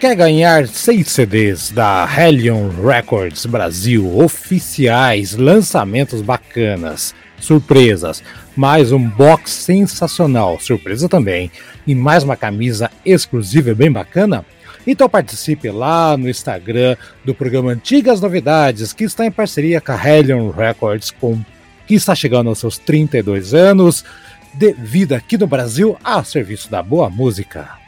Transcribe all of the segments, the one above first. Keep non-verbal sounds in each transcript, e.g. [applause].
Quer ganhar seis CDs da Hellion Records Brasil oficiais, lançamentos bacanas, surpresas, mais um box sensacional, surpresa também, e mais uma camisa exclusiva bem bacana? Então participe lá no Instagram do programa Antigas Novidades, que está em parceria com a Hellion Records, com, que está chegando aos seus 32 anos de vida aqui no Brasil a serviço da boa música.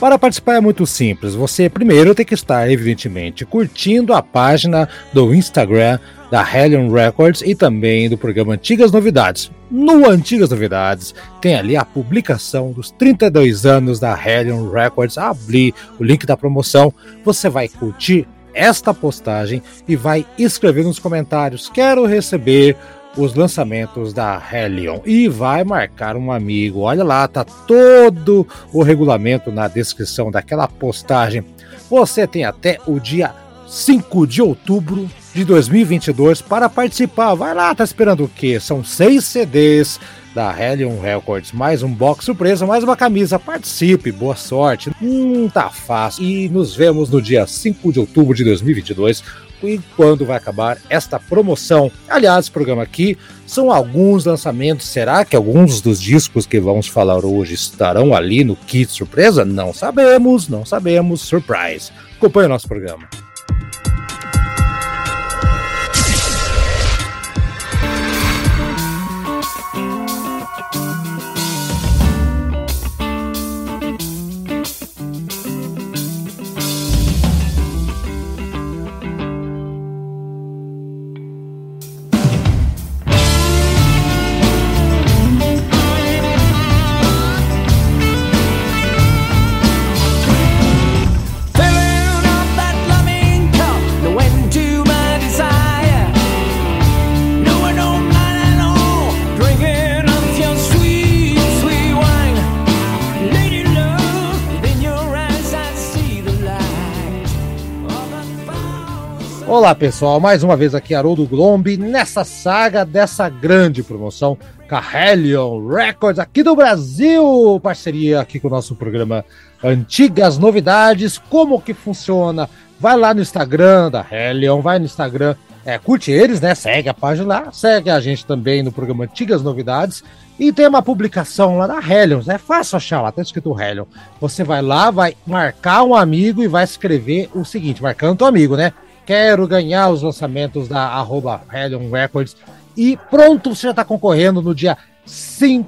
Para participar é muito simples. Você primeiro tem que estar, evidentemente, curtindo a página do Instagram da Hellion Records e também do programa Antigas Novidades. No Antigas Novidades tem ali a publicação dos 32 anos da Hellion Records. Abrir o link da promoção. Você vai curtir esta postagem e vai escrever nos comentários: Quero receber os lançamentos da Hellion e vai marcar um amigo. Olha lá, tá todo o regulamento na descrição daquela postagem. Você tem até o dia 5 de outubro de 2022 para participar. Vai lá, tá esperando o quê? São seis CDs da Hellion Records, mais um box surpresa, mais uma camisa. Participe, boa sorte. Hum, tá fácil. E nos vemos no dia 5 de outubro de 2022 e quando vai acabar esta promoção. Aliás, esse programa aqui são alguns lançamentos. Será que alguns dos discos que vamos falar hoje estarão ali no kit surpresa? Não sabemos, não sabemos. Surprise. Acompanhe o nosso programa. Olá pessoal, mais uma vez aqui Haroldo Glombi nessa saga dessa grande promoção Carrelion Records aqui do Brasil, parceria aqui com o nosso programa Antigas Novidades, como que funciona? Vai lá no Instagram da Hellion, vai no Instagram, é, curte eles, né? Segue a página lá, segue a gente também no programa Antigas Novidades e tem uma publicação lá da Hellion, é fácil achar lá, tá escrito Hellion. Você vai lá, vai marcar um amigo e vai escrever o seguinte, marcando teu amigo, né? Quero ganhar os lançamentos da arroba Hellion Records. E pronto, você já está concorrendo no dia 5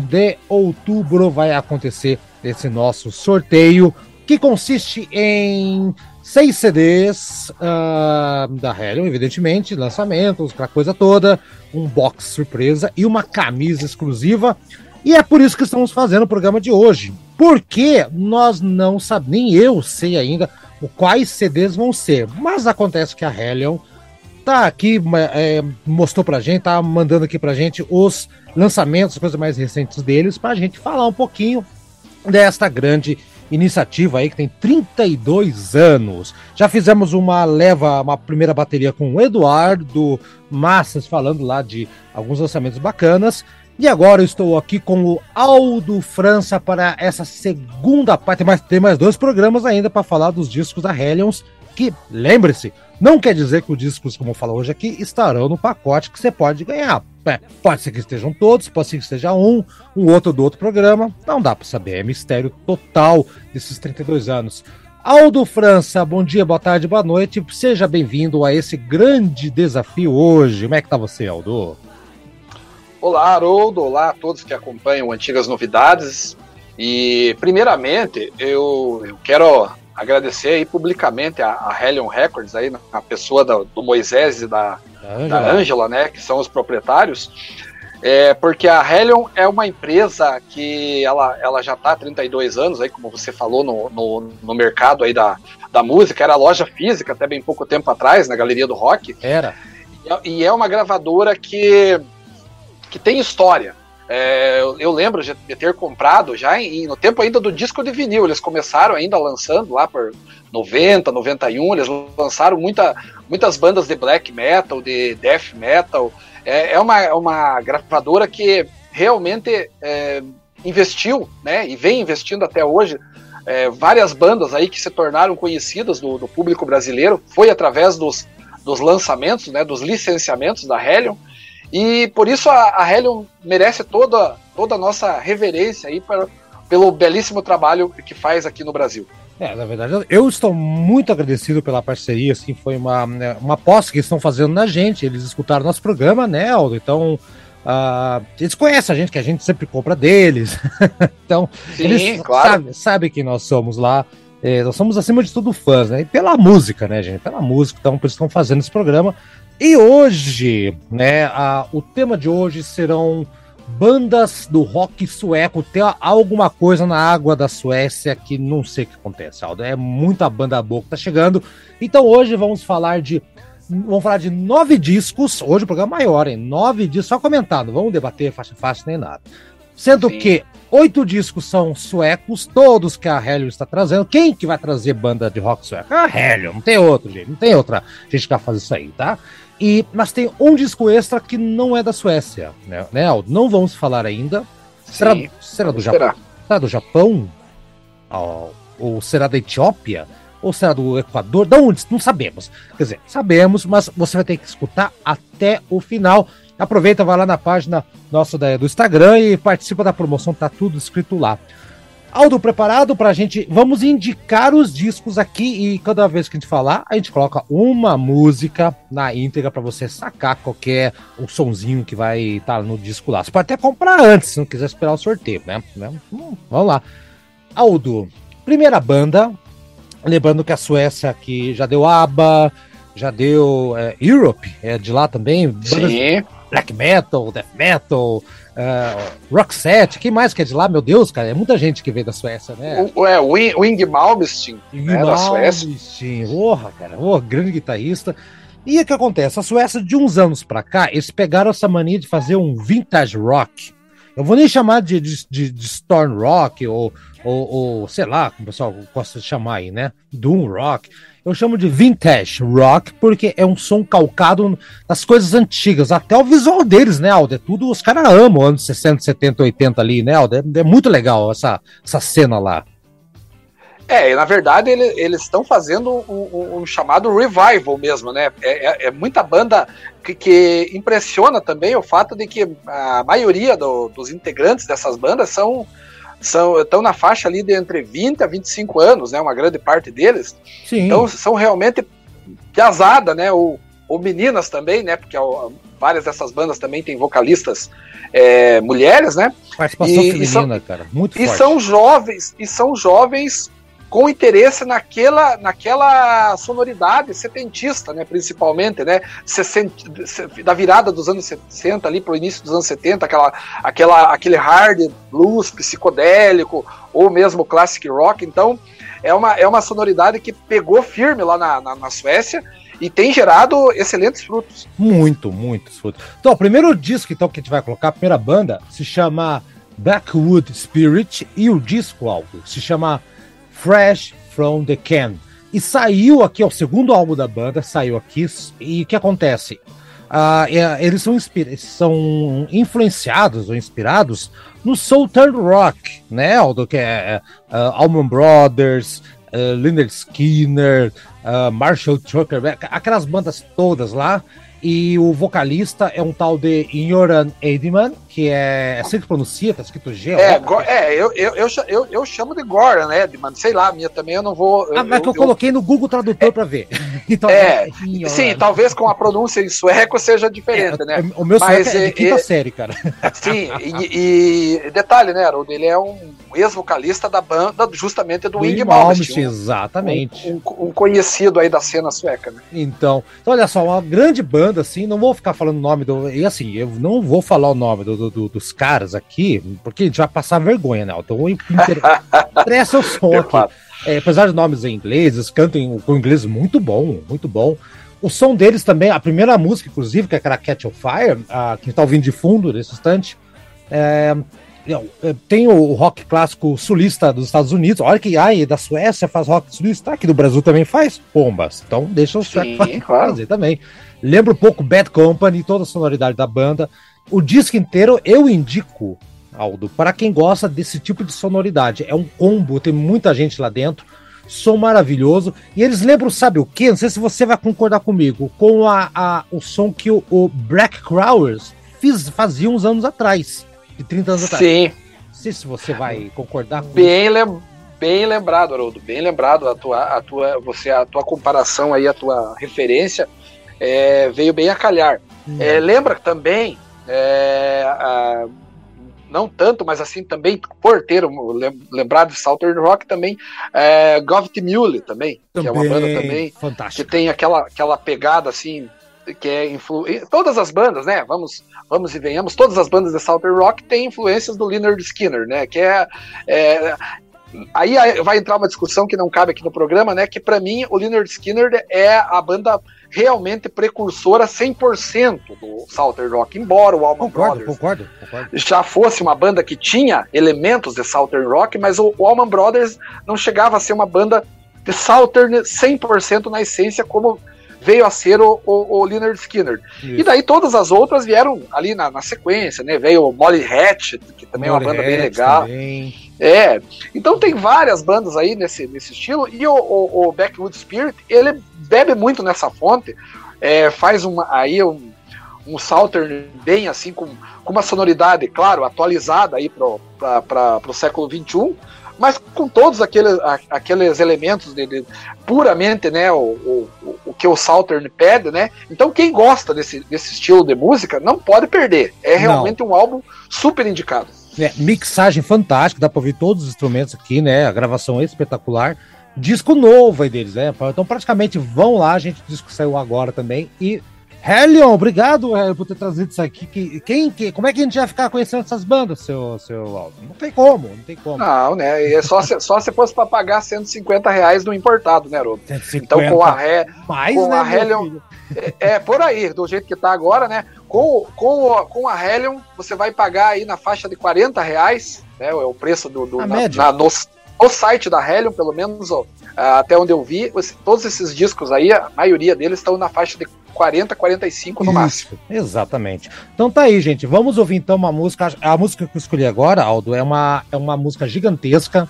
de outubro. Vai acontecer esse nosso sorteio, que consiste em seis CDs uh, da Hellion, evidentemente, lançamentos, aquela coisa toda, um box surpresa e uma camisa exclusiva. E é por isso que estamos fazendo o programa de hoje. Porque nós não sabemos, nem eu sei ainda quais CDs vão ser. Mas acontece que a Hellion tá aqui, é, mostrou pra gente, tá mandando aqui pra gente os lançamentos, coisas mais recentes deles, pra gente falar um pouquinho desta grande iniciativa aí que tem 32 anos. Já fizemos uma leva, uma primeira bateria com o Eduardo Massas falando lá de alguns lançamentos bacanas. E agora eu estou aqui com o Aldo França para essa segunda parte. Tem mais, tem mais dois programas ainda para falar dos discos da Hellions. Que, lembre-se, não quer dizer que os discos, como eu falo hoje aqui, estarão no pacote que você pode ganhar. É, pode ser que estejam todos, pode ser que esteja um, um outro do outro programa. Não dá para saber, é mistério total desses 32 anos. Aldo França, bom dia, boa tarde, boa noite. Seja bem-vindo a esse grande desafio hoje. Como é que tá você, Aldo? Olá, Haroldo. Olá a todos que acompanham Antigas Novidades. E, primeiramente, eu, eu quero agradecer aí publicamente a, a Hellion Records, aí, na pessoa da, do Moisés e da Ângela, né, que são os proprietários, é, porque a Hellion é uma empresa que ela, ela já está há 32 anos, aí, como você falou, no, no, no, mercado aí da, da música, era loja física até bem pouco tempo atrás, na Galeria do Rock. Era. E, e é uma gravadora que que tem história. É, eu, lembro de ter comprado já em, no tempo ainda do disco de vinil. Eles começaram ainda lançando lá por 90, 91. Eles lançaram muita, muitas bandas de black metal, de death metal. É, é uma, é uma gravadora que realmente é, investiu, né, e vem investindo até hoje, é, várias bandas aí que se tornaram conhecidas do, do público brasileiro, foi através dos, dos lançamentos, né, dos licenciamentos da Helion, e por isso a, a Helion merece toda, toda a nossa reverência aí para, pelo belíssimo trabalho que faz aqui no Brasil. É, na verdade, eu estou muito agradecido pela parceria, assim, foi uma, né, uma aposta que estão fazendo na gente, eles escutaram nosso programa, né, Aldo? Então, uh, eles conhecem a gente, que a gente sempre compra deles, [laughs] então, Sim, eles claro. sabem sabe que nós somos lá, é, nós somos, acima de tudo, fãs, né, e pela música, né, gente, pela música, então, isso estão fazendo esse programa, e hoje, né, a, o tema de hoje serão bandas do rock sueco. Tem alguma coisa na água da Suécia que não sei o que acontece, Aldo. É muita banda boa que tá chegando. Então hoje vamos falar de. Vamos falar de nove discos. Hoje o programa é maior, hein? Nove discos, só comentando. Vamos debater faixa fácil nem nada. Sendo Sim. que oito discos são suecos, todos que a Helio está trazendo. Quem que vai trazer banda de rock sueco? A Helio, não tem outro, gente. Não tem outra gente que vai fazer isso aí, tá? E, mas tem um disco extra que não é da Suécia, né, né Aldo? Não vamos falar ainda. Será, Sim, será do Japão? Será do Japão? Ou, ou será da Etiópia? Ou será do Equador? De onde? Não sabemos. Quer dizer, sabemos, mas você vai ter que escutar até o final. Aproveita, vai lá na página nossa do Instagram e participa da promoção, tá tudo escrito lá. Aldo, preparado para a gente? Vamos indicar os discos aqui e cada vez que a gente falar, a gente coloca uma música na íntegra para você sacar qualquer o sonzinho que vai estar tá no disco lá. Você pode até comprar antes, se não quiser esperar o sorteio, né? né? Hum, vamos lá. Aldo, primeira banda. Lembrando que a Suécia aqui já deu ABBA, já deu é, Europe, é de lá também. Sim. Black metal, death metal, uh, Roxette, quem mais que é de lá? Meu Deus, cara, é muita gente que veio da Suécia, né? O, é, Wing, Wing Malmsteen, né, da Suécia. Porra, cara, oh, grande guitarrista. E o que acontece? A Suécia, de uns anos pra cá, eles pegaram essa mania de fazer um vintage rock. Eu vou nem chamar de, de, de, de Storm Rock ou, ou, ou, sei lá, como o pessoal gosta de chamar aí, né? Doom Rock. Eu chamo de vintage rock porque é um som calcado nas coisas antigas, até o visual deles, né, Aldo? É tudo, os caras amam anos 60, 70, 80 ali, né, Aldo? É, é muito legal essa, essa cena lá. É, na verdade ele, eles estão fazendo um, um, um, chamado revival mesmo, né? É, é, é muita banda que, que, impressiona também o fato de que a maioria do, dos integrantes dessas bandas são são estão na faixa ali de entre 20 a 25 anos, né? Uma grande parte deles. Sim. Então são realmente piazada, né? Ou, ou meninas também, né? Porque várias dessas bandas também têm vocalistas é, mulheres, né? Participação e, feminina, e são, cara, muito e forte. são jovens e são jovens com interesse naquela, naquela sonoridade setentista, né, principalmente, né, 60, da virada dos anos 60 ali para o início dos anos 70, aquela, aquela, aquele hard blues psicodélico ou mesmo classic rock. Então, é uma, é uma sonoridade que pegou firme lá na, na, na Suécia e tem gerado excelentes frutos. Muito, muitos frutos. Então, o primeiro disco então, que a gente vai colocar, a primeira banda, se chama Backwood Spirit e o disco álbum se chama Fresh from the Can. E saiu aqui, é o segundo álbum da banda, saiu aqui. E o que acontece? Uh, eles são, são influenciados ou inspirados no Southern Rock, né? Do que é uh, Allman Brothers, uh, Leonard Skinner, uh, Marshall Tucker, aquelas bandas todas lá. E o vocalista é um tal de Yoran Edman, que é, é assim que pronuncia, tá escrito G. É, é eu, eu, eu, eu, chamo de Goran Edman, sei lá, a minha também eu não vou. Ah, mas eu, que eu, coloquei no Google Tradutor é, para ver. [laughs] então, é, é sim, talvez com a pronúncia em sueco seja diferente, é, né? O meu mas, sueco é de quinta série, cara. [laughs] Sim, e, e, detalhe, né, Haroldo, ele é um ex-vocalista da banda justamente do Wing Malmsteen. Exatamente. Um, um, um, conhecido aí da cena sueca, né? Então, então, olha só, uma grande banda banda, assim, não vou ficar falando o nome do. E assim, eu não vou falar o nome do, do, dos caras aqui, porque a gente vai passar vergonha, né? Então, [laughs] interessa o som aqui. É, apesar de nomes em inglês, eles cantam com inglês muito bom, muito bom. O som deles também, a primeira música, inclusive, que é aquela Catch of Fire, a, que tá ouvindo de fundo nesse instante, é, é, tem o rock clássico sulista dos Estados Unidos. Olha que ai, da Suécia faz rock sulista, aqui do Brasil também faz bombas. Então deixa o sueco fazer claro. também. Lembra um pouco Bad Company, toda a sonoridade da banda. O disco inteiro eu indico, Aldo, para quem gosta desse tipo de sonoridade. É um combo, tem muita gente lá dentro som maravilhoso. E eles lembram, sabe o que? Não sei se você vai concordar comigo, com a, a o som que o, o Black Crowers fiz, fazia uns anos atrás, de 30 anos atrás. Sim. Não sei se você vai concordar com bem lem Bem lembrado, Haroldo, bem lembrado. A tua, a tua, você, a tua comparação aí, a tua referência é, veio bem a calhar. Hum. É, lembra também é, a, não tanto, mas assim também, por ter lembrado de Southern Rock também, é, Gov't Mule também, também, que é uma banda também fantástico. que tem aquela, aquela pegada assim, que é influ... todas as bandas, né? Vamos, vamos e venhamos, todas as bandas de Southern Rock têm influências do Leonard Skinner, né? Que é, é aí vai entrar uma discussão que não cabe aqui no programa, né? Que para mim o Leonard Skinner é a banda realmente precursora 100% do Southern Rock, embora o Allman concordo, Brothers concordo, concordo. já fosse uma banda que tinha elementos de Southern Rock, mas o, o Allman Brothers não chegava a ser uma banda de Southern 100% na essência como veio a ser o, o, o Leonard Skinner. Isso. E daí todas as outras vieram ali na, na sequência, né? Veio o Molly Hatch, que também Molly é uma banda Hatch bem legal. Também. É, então tem várias bandas aí nesse, nesse estilo, e o, o, o Backwood Spirit, ele bebe muito nessa fonte, é, faz uma, aí um, um Southern bem assim, com, com uma sonoridade, claro, atualizada aí para o século XXI, mas com todos aqueles, aqueles elementos de, de puramente né, o, o, o, que o Southern pede, né? Então quem gosta desse, desse estilo de música não pode perder. É realmente não. um álbum super indicado. É, mixagem fantástica, dá para ouvir todos os instrumentos aqui, né? A gravação é espetacular. Disco novo aí deles, né? Então praticamente vão lá, a gente, o disco saiu agora também. E Helion, obrigado Helion, por ter trazido isso aqui. Que, quem, que, como é que a gente vai ficar conhecendo essas bandas, seu, seu Aldo? Não tem como, não tem como. Não, né? É só se, só se fosse para pagar 150 reais no importado, né, Rodo? Então com a, He, Mais, com né, a Helion. É, é, por aí, do jeito que tá agora, né? Com, com, com a Helion, você vai pagar aí na faixa de 40 reais, né? É o preço do, do na, na, no, no, site da Helion, pelo menos, ó, até onde eu vi, todos esses discos aí, a maioria deles estão na faixa de 40, 45 no Isso, máximo. Exatamente. Então tá aí, gente. Vamos ouvir então uma música. A música que eu escolhi agora, Aldo, é uma, é uma música gigantesca.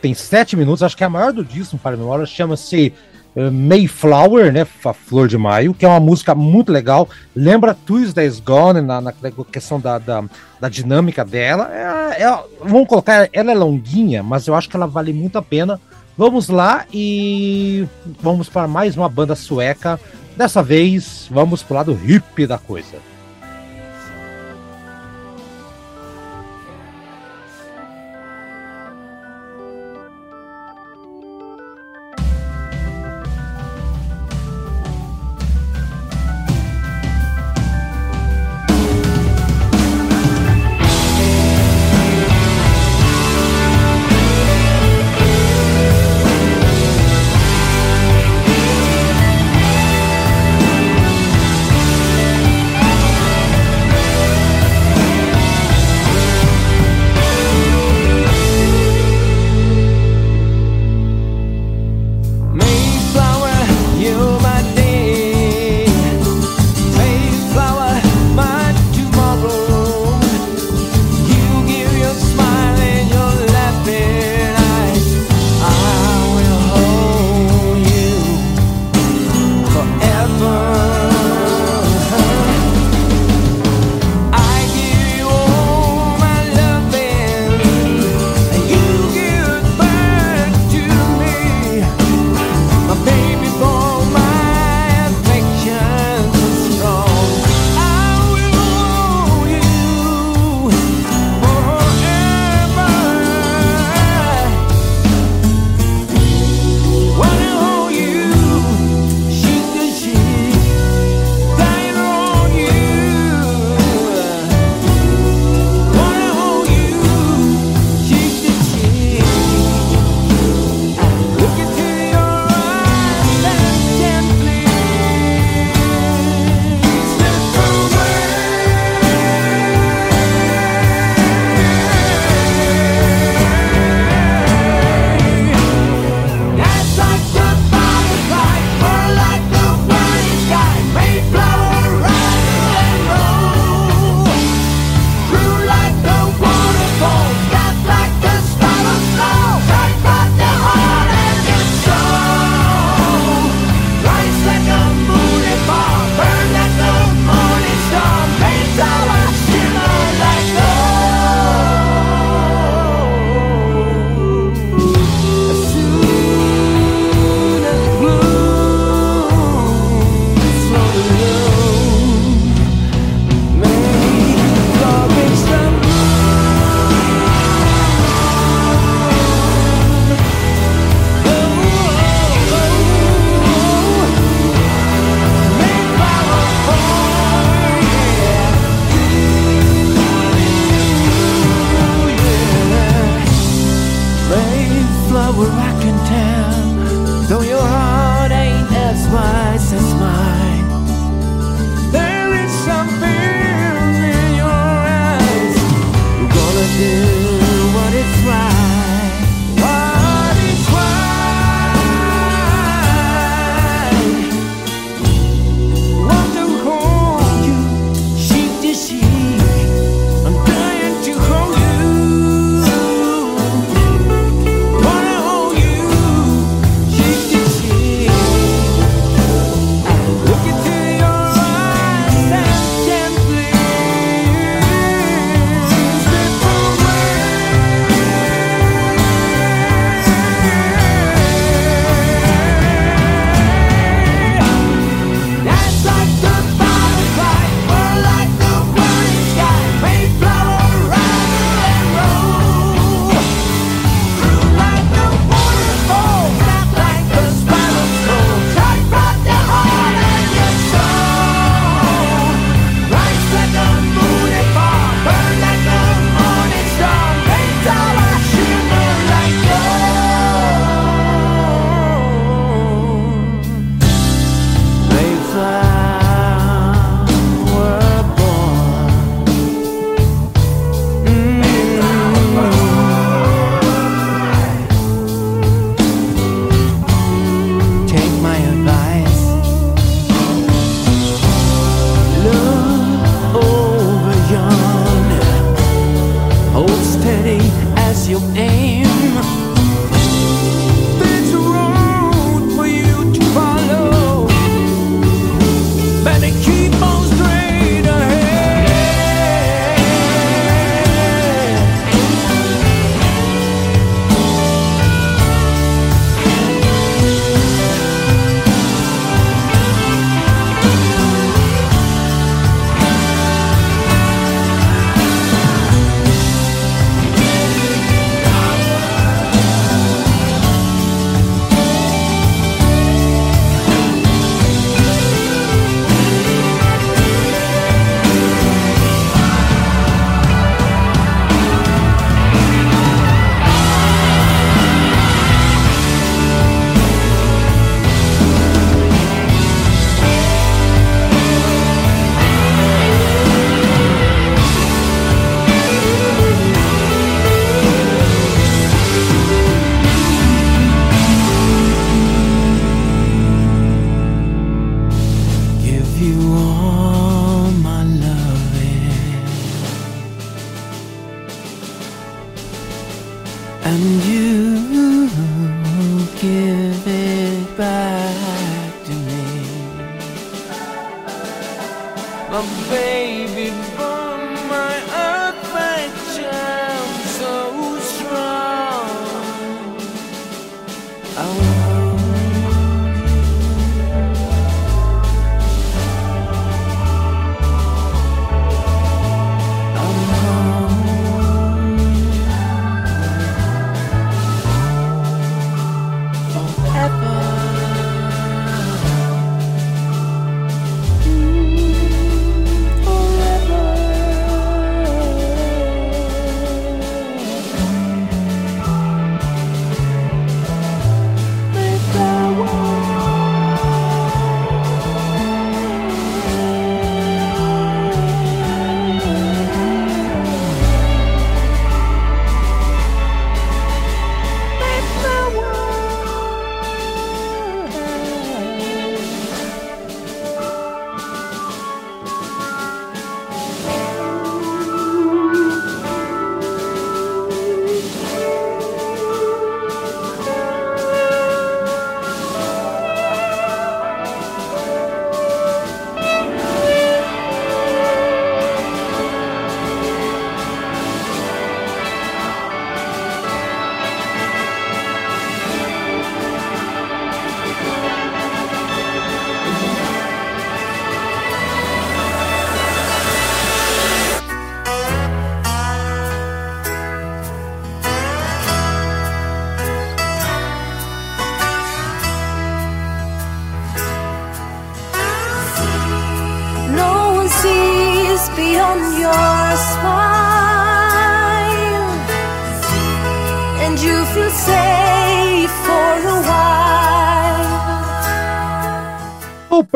Tem sete minutos, acho que é a maior do disco, para memória. Chama-se Mayflower, né? A Flor de Maio, que é uma música muito legal. Lembra Tuesday's Gone na, na questão da, da, da dinâmica dela. É, é, vamos colocar, ela é longuinha, mas eu acho que ela vale muito a pena. Vamos lá e vamos para mais uma banda sueca. Dessa vez, vamos para o lado hippie da coisa.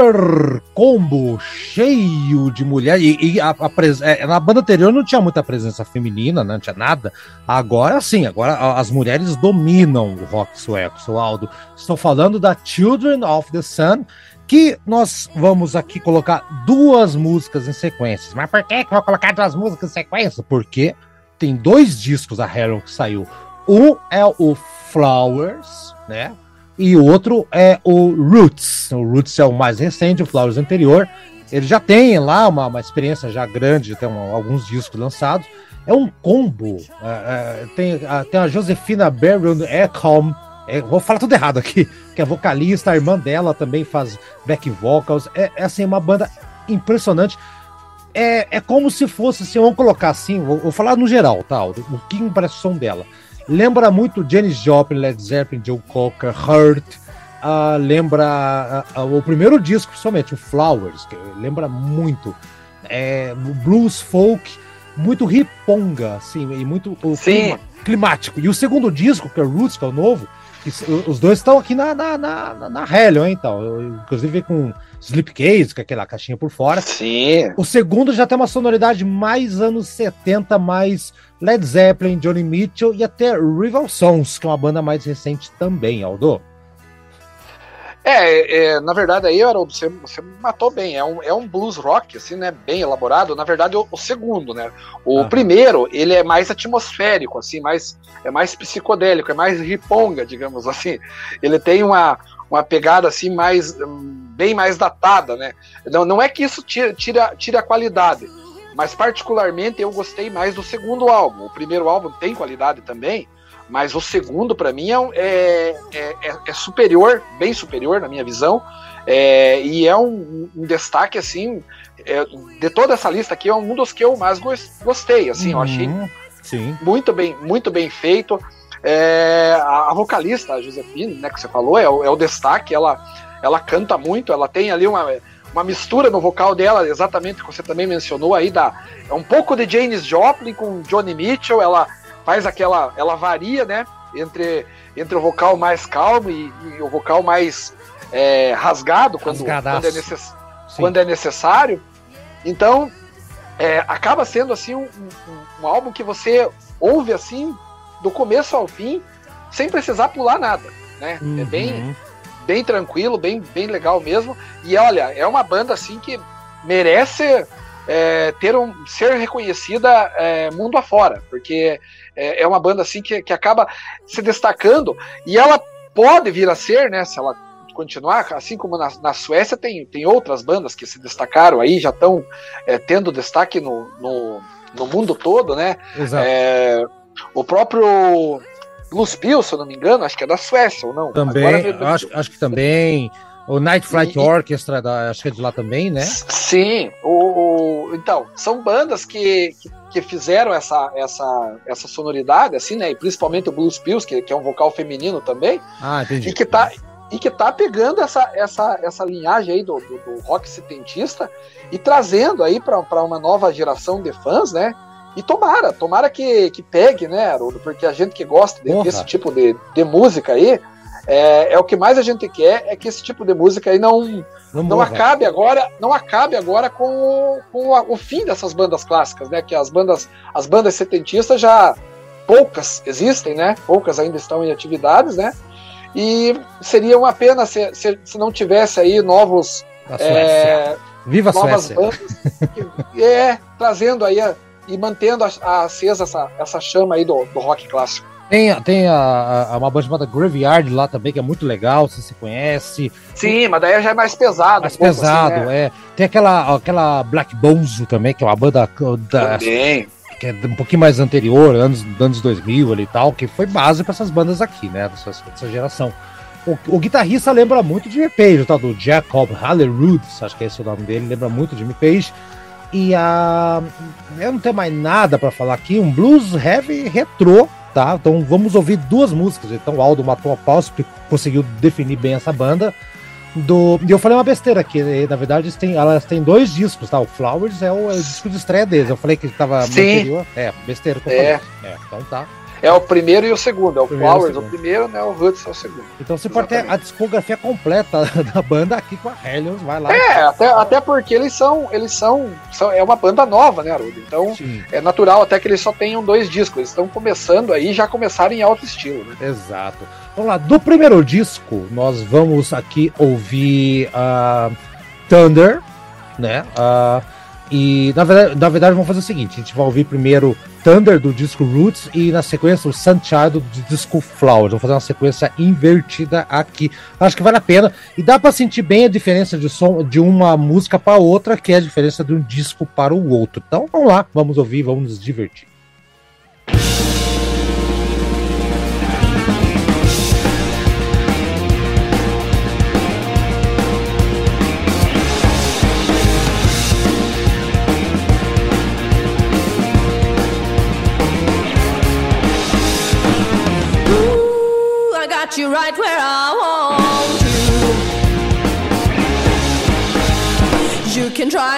Super combo cheio de mulher. E, e a, a pres... é, na banda anterior não tinha muita presença feminina, né? não tinha nada. Agora sim, agora as mulheres dominam o rock sueco, seu Aldo. Estou falando da Children of the Sun, que nós vamos aqui colocar duas músicas em sequência. Mas por que, que vou colocar duas músicas em sequência? Porque tem dois discos da Heron que saiu. Um é o Flowers, né? E o outro é o Roots. O Roots é o mais recente, o Flowers anterior. Ele já tem lá uma, uma experiência já grande, tem um, alguns discos lançados. É um combo. É, é, tem, a, tem a Josefina Baron Ekholm, é, vou falar tudo errado aqui, que é vocalista, a irmã dela também faz back vocals. É, é assim, uma banda impressionante. É, é como se fosse, assim, vamos colocar assim, vou, vou falar no geral, tá? O, que parece o som dela. Lembra muito Janis Joplin, Led Zeppelin, Joe Cocker, Hurt. Uh, lembra uh, o primeiro disco, principalmente, o Flowers, que lembra muito. É, blues folk, muito riponga, assim, e muito clima, climático. E o segundo disco, que é Roots, que é o novo, os dois estão aqui na, na, na, na Hellion, hein, então. Inclusive com Slipcase, com aquela caixinha por fora. Sim. O segundo já tem uma sonoridade mais anos 70, mais Led Zeppelin, Johnny Mitchell e até Rival Sons, que é uma banda mais recente também, Aldo. É, é, na verdade aí, Haroldo, você, você matou bem. É um, é um blues rock, assim, né? Bem elaborado. Na verdade, o, o segundo, né? O primeiro, ele é mais atmosférico, assim, mais, é mais psicodélico, é mais riponga, digamos assim. Ele tem uma, uma pegada assim mais bem mais datada, né? Não, não é que isso tira, tira, tira a qualidade, mas particularmente eu gostei mais do segundo álbum. O primeiro álbum tem qualidade também, mas o segundo, para mim, é, é, é, é, superior, bem superior na minha visão, é, e é um, um destaque, assim, é, de toda essa lista aqui, é um dos que eu mais gostei, assim, uhum, eu achei sim. muito bem, muito bem feito. É, a, vocalista, a Josefine, né, que você falou, é o, é o destaque, ela, ela canta muito, ela tem ali uma uma mistura no vocal dela, exatamente que você também mencionou aí, da, é um pouco de Janis Joplin com Johnny Mitchell, ela faz aquela, ela varia, né, entre, entre o vocal mais calmo e, e o vocal mais é, rasgado quando, quando é, necess, quando, é necessário. Então, é, acaba sendo assim um, um, um, álbum que você ouve assim do começo ao fim, sem precisar pular nada, né? Uhum. É bem, bem tranquilo, bem, bem legal mesmo. E olha, é uma banda assim que merece é, ter um, ser reconhecida é, mundo afora, porque é, é uma banda assim que, que acaba se destacando e ela pode vir a ser, né, se ela continuar, assim como na, na Suécia tem, tem outras bandas que se destacaram aí, já estão é, tendo destaque no, no, no, mundo todo, né? Exato. É, o próprio Blues Bill, se eu não me engano, acho que é da Suécia ou não? Também, acho, acho que também. O Night Flight e, Orchestra, da, acho que é de lá também, né? Sim, o, o então, são bandas que, que, fizeram essa, essa, essa sonoridade, assim, né? E principalmente o Blues Pills, que, que é um vocal feminino também. Ah, entendi. E que tá, e que tá pegando essa, essa, essa linhagem aí do, do, do rock setentista e trazendo aí para uma nova geração de fãs, né? E tomara, tomara que, que pegue, né, Haroldo? Porque a gente que gosta de, desse tipo de, de música aí, é, é, o que mais a gente quer é que esse tipo de música aí não não, não acabe agora não acabe agora com, o, com a, o fim dessas bandas clássicas né? Que as bandas as bandas setentistas já poucas existem né? Poucas ainda estão em atividades né? E seria uma pena se, se, se não tivesse aí novos é, viva a novas Suécia. bandas que, é trazendo aí a, e mantendo acesa essa, essa chama aí do, do rock clássico tem, tem a, a, uma banda chamada Graveyard lá também, que é muito legal, você se conhece. Sim, mas daí já é mais pesado. Mais um pesado, assim, né? é. Tem aquela, aquela Black Bonzo também, que é uma banda da, também. que é um pouquinho mais anterior, anos, anos 2000 ali e tal, que foi base para essas bandas aqui, né, dessa, dessa geração. O, o, guitarrista lembra muito de Page, tal do Jacob Hallerud, acho que é esse o nome dele, lembra muito de Page. E a. Eu não tenho mais nada para falar aqui, um blues heavy retrô tá? Então vamos ouvir duas músicas. Então o Aldo matou a pau, conseguiu definir bem essa banda. Do... E eu falei uma besteira aqui, na verdade eles têm, elas têm dois discos, tá? O Flowers é o, é o disco de estreia deles. Eu falei que estava anterior. É, besteira que eu é. falei. É, então tá. É o primeiro e o segundo. É o primeiro Flowers o, o primeiro, né? O Roots é o segundo. Então você Exatamente. pode ter a discografia completa [laughs] da banda aqui com a Hellions, vai lá. É, até, até porque eles são, eles são, são. É uma banda nova, né, Arudo? Então Sim. é natural até que eles só tenham dois discos. Eles estão começando aí já começaram em alto estilo, né? Exato. Vamos lá, do primeiro disco, nós vamos aqui ouvir uh, Thunder, né? Uh, e na verdade, na verdade, vamos fazer o seguinte: a gente vai ouvir primeiro Thunder do disco Roots e na sequência o Sunchild do disco Flowers. Vamos fazer uma sequência invertida aqui. Acho que vale a pena e dá para sentir bem a diferença de som de uma música para outra, que é a diferença de um disco para o outro. Então vamos lá, vamos ouvir, vamos nos divertir. You right where I want you. You can try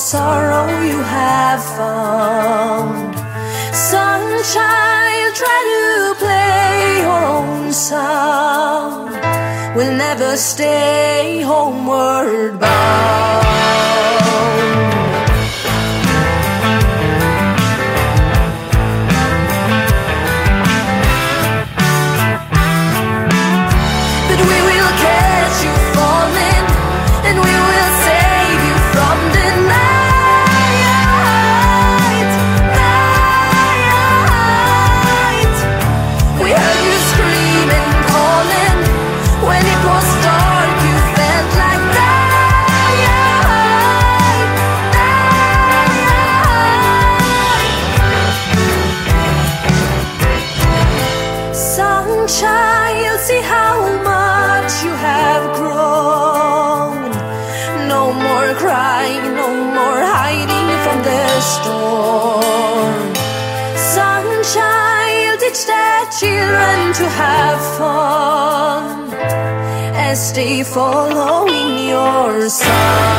sorrow you have found. Sunshine try to play your own sound. We'll never stay homeward bound. Following your song.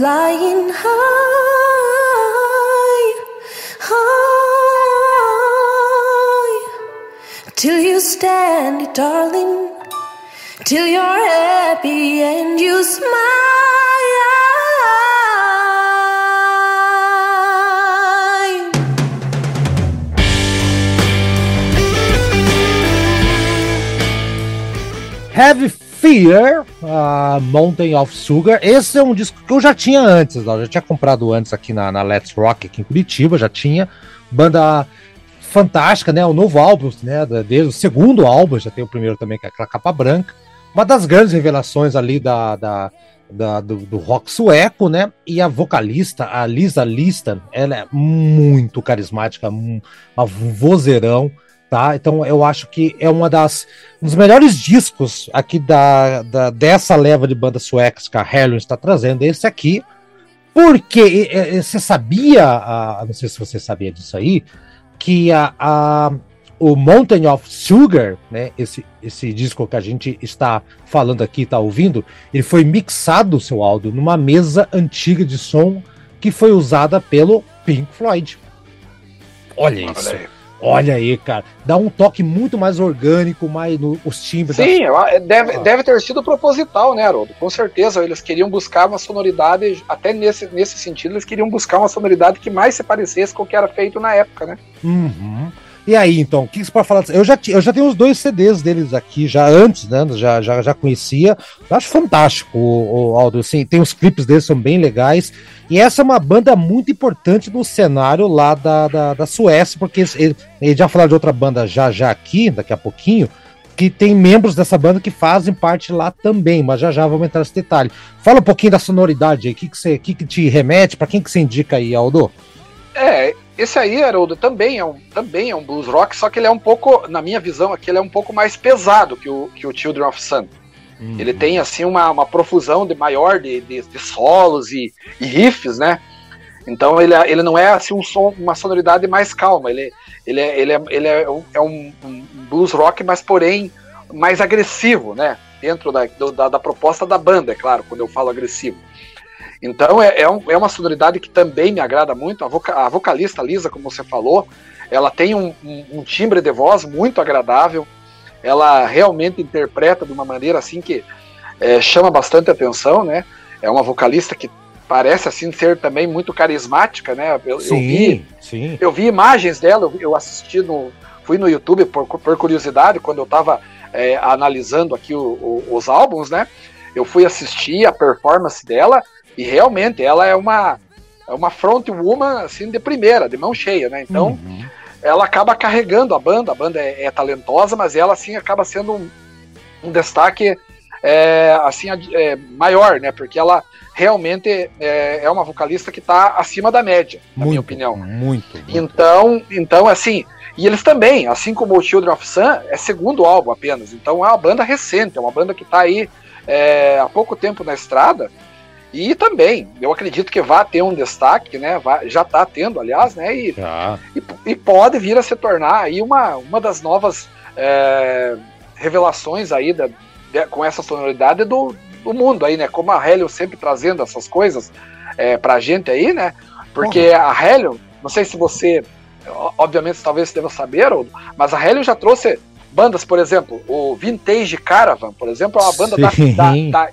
flying high, high, till you stand it, darling, till you're happy and you smile. Have fear uh, Mountain of Sugar. Esse é um disco que eu já tinha antes, ó, eu já tinha comprado antes aqui na, na Let's Rock, aqui em Curitiba, já tinha. Banda fantástica, né? O novo álbum, né? Desde o segundo álbum, já tem o primeiro também, que é aquela capa branca. Uma das grandes revelações ali da, da, da do, do, rock sueco, né? E a vocalista, a Lisa Liston, ela é muito carismática, um vozeirão tá? Então eu acho que é uma das um dos melhores discos aqui da, da dessa leva de bandas suecas que a Helion está trazendo esse aqui, porque você sabia, a, não sei se você sabia disso aí, que a, a o Mountain of Sugar, né, esse, esse disco que a gente está falando aqui, está ouvindo, ele foi mixado o seu áudio numa mesa antiga de som que foi usada pelo Pink Floyd. Olha isso. Olha aí, cara. Dá um toque muito mais orgânico, mais no, os timbres. Sim, deve, ah. deve ter sido proposital, né, Haroldo? Com certeza. Eles queriam buscar uma sonoridade, até nesse, nesse sentido, eles queriam buscar uma sonoridade que mais se parecesse com o que era feito na época, né? Uhum. E aí, então, o que você pode falar? Eu já, eu já tenho os dois CDs deles aqui, já antes, né? Já, já, já conhecia. Eu acho fantástico o, o Aldo. Assim, tem os clipes deles, são bem legais. E essa é uma banda muito importante no cenário lá da, da, da Suécia, porque ele, ele já falou de outra banda já já aqui, daqui a pouquinho, que tem membros dessa banda que fazem parte lá também, mas já já vamos entrar nesse detalhe. Fala um pouquinho da sonoridade aí, o que, que, você, que, que te remete, para quem que você indica aí, Aldo? É, esse aí, Haroldo, também é, um, também é um blues rock, só que ele é um pouco, na minha visão aqui, ele é um pouco mais pesado que o, que o Children of Sun. Uhum. Ele tem, assim, uma, uma profusão de maior de, de, de solos e, e, riffs, né? Então ele, ele não é assim um som, uma sonoridade mais calma. Ele, ele, é, ele, é, ele é, é um, um blues rock, mas porém mais agressivo, né? Dentro da, do, da, da, proposta da banda, é claro, quando eu falo agressivo. Então é, é, um, é uma sonoridade que também me agrada muito. A, voca, a vocalista Lisa, como você falou, ela tem um, um, um, timbre de voz muito agradável. Ela realmente interpreta de uma maneira assim que é, chama bastante atenção, né? É uma vocalista que parece assim ser também muito carismática, né? Eu, sim, eu vi, sim. eu vi imagens dela, eu, assisti no, fui no YouTube por, por curiosidade quando eu estava é, analisando aqui o, o, os álbuns, né? Eu fui assistir a performance dela e realmente ela é uma é uma front woman assim de primeira, de mão cheia, né? Então uhum. ela acaba carregando a banda, a banda é, é, talentosa, mas ela assim acaba sendo um, um destaque é, assim é, maior, né? Porque ela realmente é, é uma vocalista que está acima da média, na muito, minha opinião. Muito, muito. Então, então assim, e eles também, assim como o Children of Sun, é segundo álbum apenas. Então é uma banda recente, é uma banda que está aí é, há pouco tempo na estrada. E também, eu acredito que vai ter um destaque, né? Vai, já está tendo, aliás, né? E, e, e, pode vir a se tornar aí uma, uma das novas é, revelações aí da, de, com essa sonoridade do, do mundo aí, né? Como a Helium sempre trazendo essas coisas é, pra gente aí, né? Porque uhum. a Helium, não sei se você, obviamente, talvez você deva saber, mas a Helium já trouxe bandas, por exemplo, o Vintage Caravan, por exemplo, é uma banda da, da, da,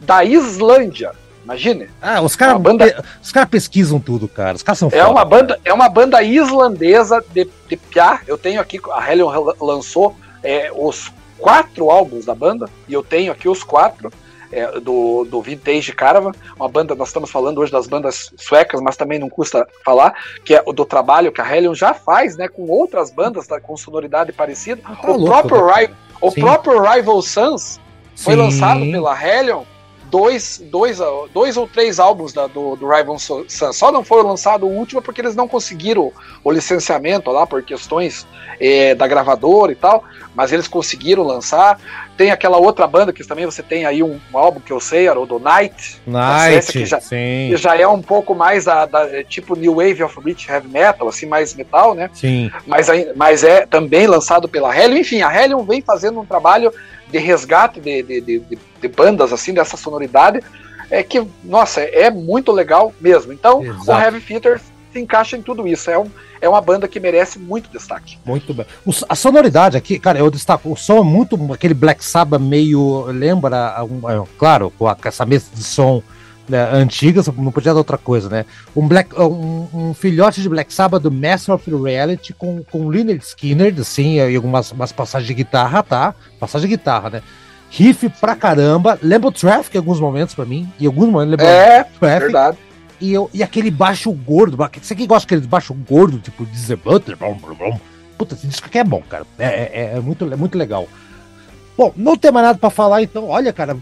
da Islândia. Imagine. Ah, os caras banda... os cara pesquisam tudo, cara. Os caras são é foda, uma banda É uma banda islandesa de, de Pia. Eu tenho aqui, a Hellion lançou é, os quatro álbuns da banda, e eu tenho aqui os quatro. É, do, do Vintage Caravan, uma banda, nós estamos falando hoje das bandas suecas, mas também não custa falar, que é do trabalho que a Hellion já faz, né, com outras bandas tá, com sonoridade parecida. Ah, tá o, louco, próprio, né? o próprio Rival Sons foi Sim. lançado pela Hellion dois, dois, dois ou três álbuns da, do, do Rival Sun. Só não foi lançado o último porque eles não conseguiram o licenciamento lá por questões é, da gravadora e tal, mas eles conseguiram lançar. Tem aquela outra banda que também você tem aí um, um álbum que eu sei, era o do Night. Night, que já, sim. Que já é um pouco mais da, da, é tipo New Wave of British Heavy Metal, assim, mais metal, né? Sim. Mas, mas é também lançado pela Hellion. Enfim, a Hellion vem fazendo um trabalho de resgate de, de, de, de, bandas assim, dessa sonoridade, é que, nossa, é muito legal mesmo. Então, Exato. o Heavy Fitter se encaixa em tudo isso. É, um, é uma banda que merece muito destaque. Muito bem. O, a sonoridade aqui, cara, eu destaco, o som é muito aquele Black Sabbath meio, lembra, um, é, claro, com, a, com essa mesa de som né, antigas, não podia dar outra coisa, né? Um, Black, um, um, filhote de Black Sabbath do Master of Reality com, com Leonard Skinner, assim, e algumas umas passagens de guitarra, tá? Passagem de guitarra, né? Riff pra caramba, lembra o Traffic em alguns momentos pra mim, e alguns momentos lembra é, o Traffic. verdade. E, eu, e aquele baixo gordo, você que gosta daquele baixo gordo, tipo, de Butter, puta, esse disco aqui é bom, cara, é, é, é muito, é muito legal. Bom, não tem mais nada pra falar, então, olha, cara,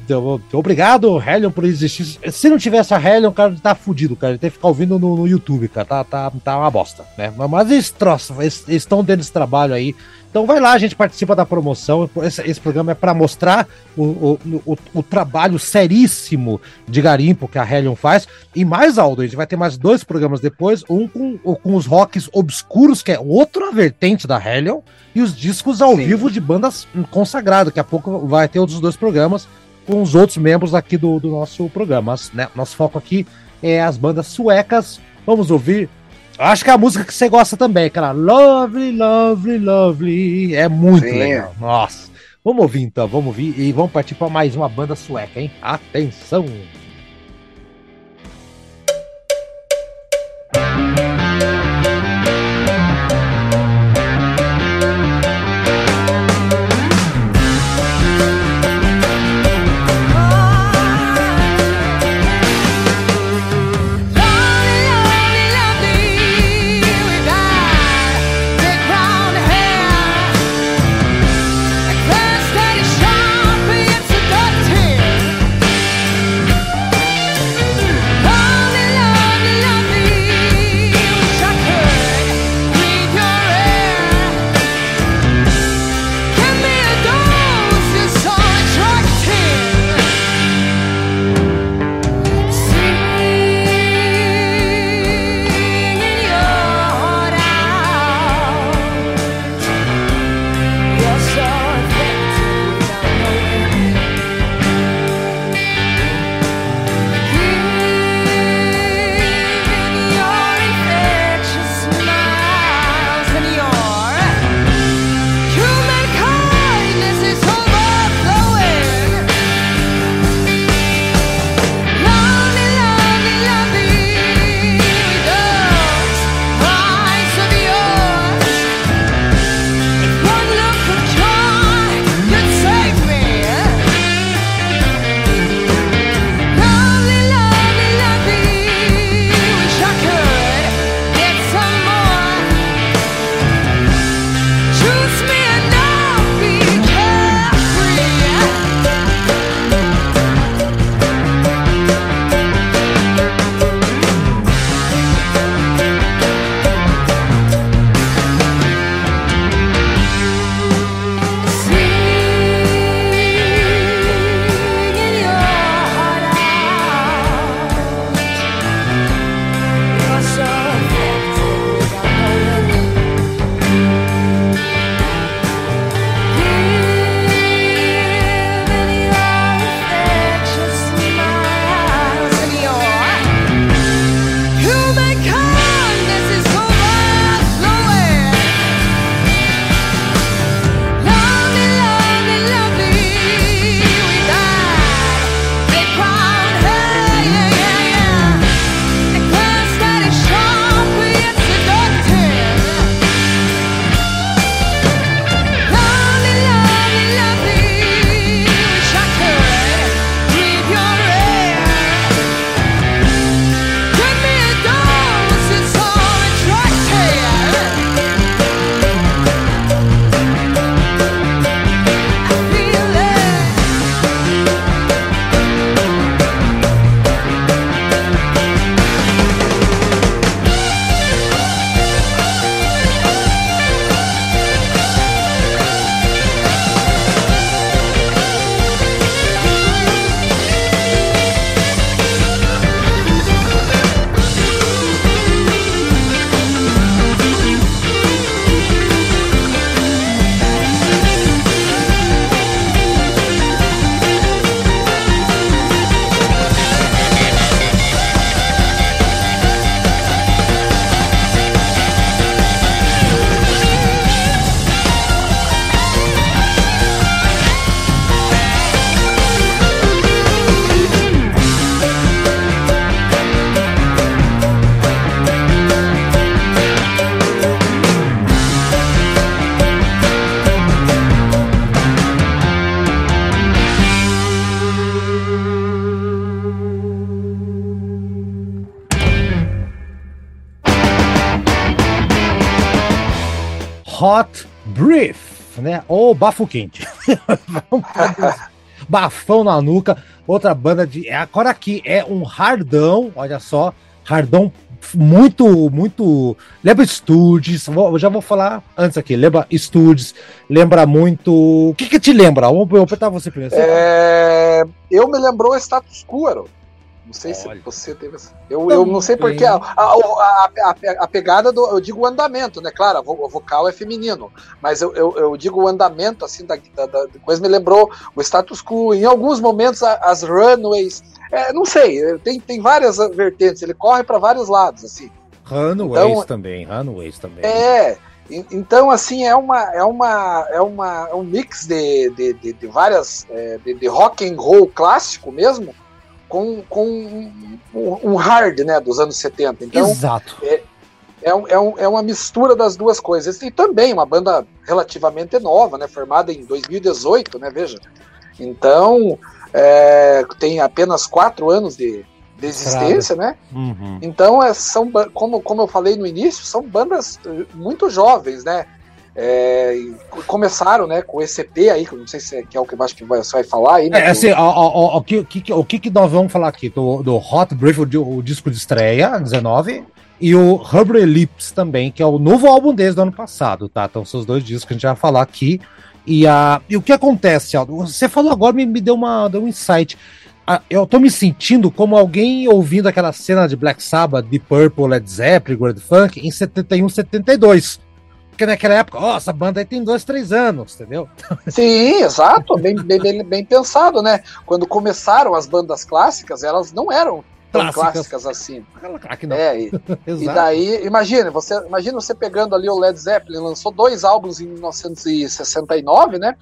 obrigado, Helion, por existir. Se não tivesse a Helion, cara, tá fudido, cara. Tem que ficar ouvindo no, no YouTube, cara. Tá, tá, tá uma bosta, né? Mas eles eles estão dentro desse trabalho aí. Então vai lá, a gente participa da promoção. Esse, esse programa é para mostrar o, o, o, o, trabalho seríssimo de garimpo que a Hellion faz. E mais, Aldo, a gente vai ter mais dois programas depois, um com, com os rocks obscuros, que é outra vertente da Hellion, e os discos ao Sim. vivo de bandas consagradas. Daqui a pouco vai ter outros dois programas com os outros membros aqui do, do nosso programa. Mas, né, nosso foco aqui é as bandas suecas. Vamos ouvir Acho que é a música que você gosta também, cara. Lovely, lovely, lovely. É muito Sim. legal. Nossa. Vamos ouvir então, vamos ouvir e vamos partir para mais uma banda sueca, hein? Atenção! Ou Bafo Quente. [laughs] Bafão na nuca. Outra banda de. é, Agora aqui é um hardão, olha só. Hardão muito, muito. Lembra Studios, vou- já vou falar antes aqui. Lembra Studios, lembra muito. O que que te lembra? Vou apertar você primeiro. É, eu me lembrou status quo. Não sei Olha. se você teve essa. Eu, eu não sei porque a, a, a, a- pegada do. Eu digo o andamento, né? Claro, o vocal é feminino. Mas eu, eu, eu digo o andamento, assim, da, da, da coisa me lembrou o status quo. Em alguns momentos, a- as runways. é, não sei, tem, tem várias vertentes. Ele corre para vários lados, assim. Runaways Então- também, Runaways também. É. en- Então, assim, é uma é uma é uma é um mix de, de, de, de várias é, de, de rock and roll clássico mesmo com, com um, um hard, né, dos anos 70. Então, Exato. é, um, é, um, é uma mistura das duas coisas. E também uma banda relativamente nova, né, formada em 2018, né, veja. Então, é, tem apenas quatro anos de, de existência, né? Uhum. Então, é, são, como, como eu falei no início, são bandas eh, muito jovens, né? É, começaram né, com esse EP aí, que eu não sei se é, que é o que eu acho que vai- você vai falar aí, né? É, assim, o, que, o, que, o que nós vamos falar aqui? Do, do Hot Brief, o, o disco de estreia, 19, e o Rubber Lips também, que é o novo álbum desde o ano passado, tá? Então são os dois discos que a gente vai falar aqui. E, a, e o que acontece, Aldo? Você falou agora, me, me deu, uma, deu um insight. Ah, eu tô me sentindo como alguém ouvindo aquela cena de Black Sabbath, de Purple, Led Zeppelin, Grand Funk, em 71, 72. Porque naquela época, ó, essa banda aí tem dois, três anos, entendeu? Sim, exato, bem, bem, bem, pensado, né? Quando começaram as bandas clássicas, elas não eram tão Clássicas. clássicas, assim. Claro que não. É, e, [laughs] e daí, imagina, você, imagina você pegando ali o Led Zeppelin, lançou dois álbuns em 1969, né?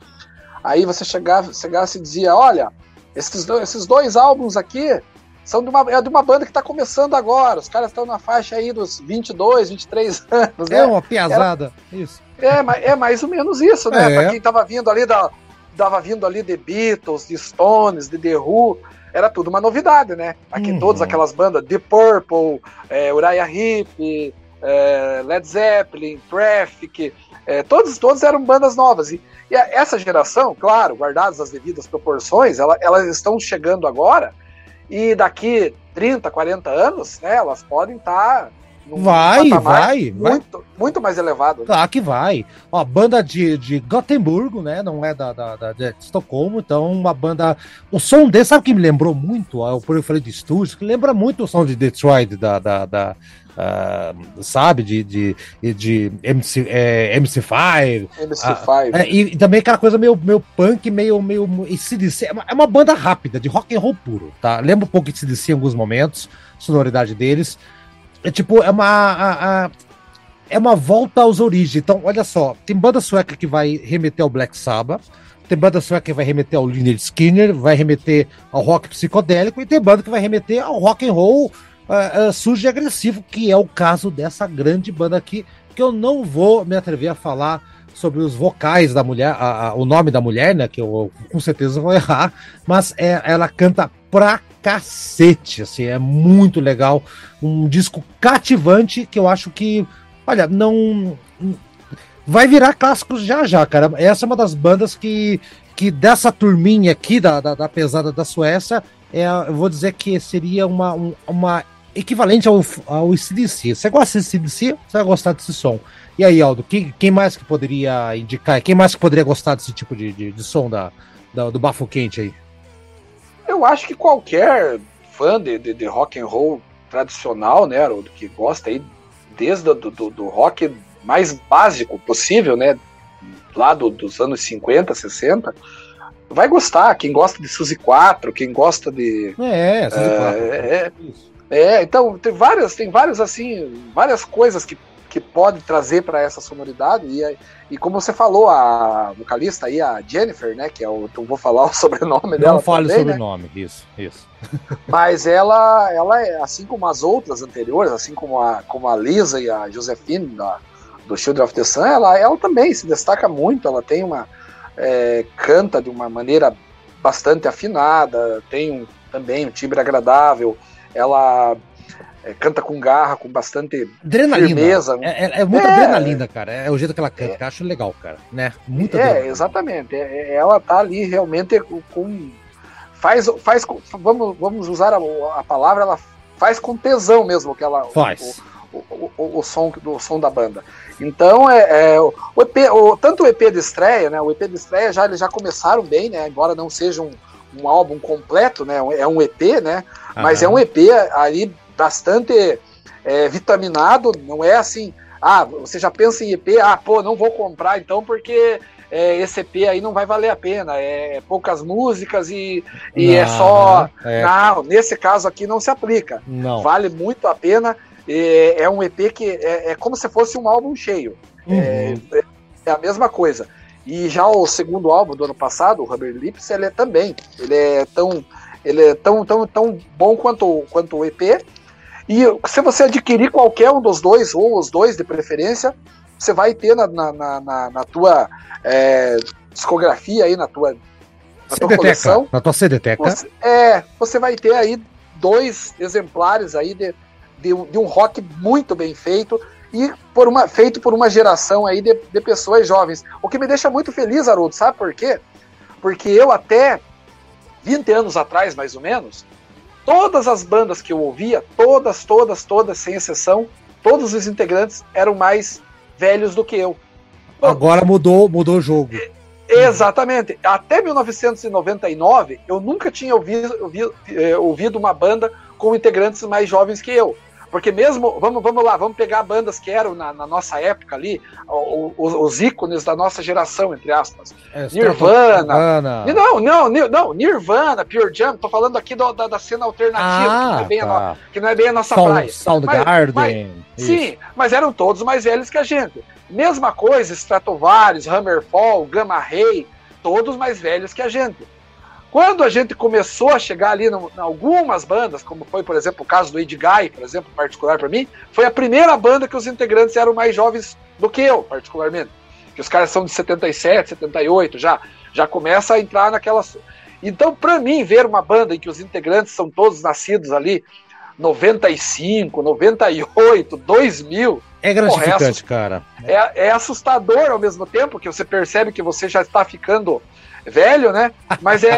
Aí você chegava, chegasse e dizia, olha, esses dois, esses dois álbuns aqui são de uma, é de uma banda que está começando agora, os caras estão na faixa aí dos 22, 23 [laughs] anos, né? É uma piazada. Isso. É, é mais ou menos isso, né? É. Pra quem tava vindo ali da. Tava vindo ali de Beatles, de Stones, de The Who, era tudo uma novidade, né? Aqui Uhum. todas aquelas bandas, The Purple, é, Uriah Heep, é, Led Zeppelin, Traffic, é, todos, todos eram bandas novas. E, e essa geração, claro, guardadas as devidas proporções, ela- elas estão chegando agora e daqui 30, 40 anos, né, elas podem estar num Vai, vai, vai. muito, muito mais elevado. Claro que vai. Ó, banda de, de Gotemburgo, né? Não é da, da, da- de Estocolmo, então uma banda. O som desse, sabe o que me lembrou muito? Eu, falei de estúdios, que lembra muito o som de Detroit, da. da, da, ah, sabe, de, de, de MC, é, MC5. MC5. É, e, e também aquela coisa meio, meio punk, meio, meio ACDC. É uma, é uma banda rápida, de rock and roll puro, tá? Lembra um pouco de ACDC em alguns momentos, sonoridade deles. É tipo, é uma. a- a- é uma volta às origens. Então, olha só, tem banda sueca que vai remeter ao Black Sabbath, tem banda sueca que vai remeter ao Lynyrd Skinner, vai remeter ao rock psicodélico, e tem banda que vai remeter ao rock and roll ah, ah, sujo e agressivo, que é o caso dessa grande banda aqui, que eu não vou me atrever a falar sobre os vocais da mulher, a- a- o nome da mulher, né? Que eu com certeza vou errar, mas é, ela canta pra cacete, assim, é muito legal. Um disco cativante que eu acho que, olha, não. Vai virar clássico já já, cara. Essa é uma das bandas que, que dessa turminha aqui da, da, da pesada da Suécia, é, eu vou dizer que seria uma, um- uma equivalente ao, ao CDC. Você gosta de CDC? Você vai gostar desse som. E aí, Aldo, quem, quem mais que poderia indicar? Quem mais que poderia gostar desse tipo de, de, de som da, da- do bafo quente aí? Eu acho que qualquer fã de, de, de rock and roll tradicional, né, Haroldo, que gosta aí desde do, do, do rock mais básico possível, né, lá do- dos anos 50, 60, vai gostar. Quem gosta de Suzy 4, quem gosta de É, essas de quatro. é, é, então tem várias, tem várias assim, várias coisas que, que pode trazer para essa sonoridade e, e como você falou, a vocalista aí, a Jennifer, né, que é o, eu vou falar [laughs] o sobrenome dela Não fale sobre né? o nome, isso, isso. [laughs] Mas ela, ela é, assim como as outras anteriores, assim como a, como a Lisa e a Josephine da, do Children of the Sun, ela, ela também se destaca muito, ela tem uma. é, canta de uma maneira bastante afinada, tem um, também um timbre agradável, ela é, canta com garra, com bastante Adrenalina. firmeza. É, é, é muita É. adrenalina, cara. É o jeito que ela canta, que eu acho legal, cara. Né? Muita É, adrenalina. exatamente. É, é- ela tá ali realmente com. faz, faz vamos, vamos usar a, a palavra, ela faz com tesão mesmo que ela. Faz. O, o, o, o som, do som da banda. Então, é, é, o EP, o- tanto o EP de estreia, né? O EP de estreia já, eles já começaram bem, né? Embora não seja um, um álbum completo, né? É um EP, né? Mas é um EP ali bastante é, vitaminado, não é assim, ah, você já pensa em EP, ah, pô, não vou comprar então porque é, esse EP aí não vai valer a pena, é poucas músicas e, e é Não, só. é. Não, nesse caso aqui não se aplica. Não. Vale muito a pena. É, é um EP que é, é como se fosse um álbum cheio. Uhum. É, é a mesma coisa. E já o segundo álbum do ano passado, o Rubber Lips, ele é também. Ele é tão, ele é tão, tão, tão bom quanto, quanto o EP. E se você adquirir qualquer um dos dois, ou os dois de preferência, você vai ter na, na, na, na- tua é, discografia aí, na tua, na tua coleção. Na tua CDTeca. Você, é, você vai ter aí dois exemplares aí de, de, um- de um rock muito bem feito e por uma, feito por uma geração aí de, de pessoas jovens. O que me deixa muito feliz, Haroldo, sabe por quê? Porque eu até 20 anos atrás, mais ou menos, todas as bandas que eu ouvia, todas, todas, todas, sem exceção, todos os integrantes eram mais velhos do que eu. Agora mudou, mudou o jogo. Exatamente. Até 1999, eu nunca tinha ouvido, ouvido, eh, ouvido uma banda com integrantes mais jovens que eu. Porque mesmo, vamos, vamos lá, vamos pegar bandas que eram na, na nossa época ali, o- o- os ícones da nossa geração, entre aspas. É, Nirvana. Não, não, não, Nirvana, Pure Jam, tô falando aqui do- da, da cena alternativa, que, não Ah, é bem a no- tá. que não é bem a nossa Sound, praia. Soundgarden. Sim, mas eram todos mais velhos que a gente. Mesma coisa, Stratovarius, Hammerfall, Gamma Ray, todos mais velhos que a gente. Quando a gente começou a chegar ali em algumas bandas, como foi, por exemplo, o caso do Ed Guy, por exemplo, particular para mim, foi a primeira banda que os integrantes eram mais jovens do que eu, particularmente. Que os caras são de 77, 78, já já começa a entrar naquelas. Então, para mim, ver uma banda em que os integrantes são todos nascidos ali 95, 98, 2000, É gratificante, Correto. cara. é, é assustador ao mesmo tempo, que você percebe que você já está ficando velho, né? Mas é,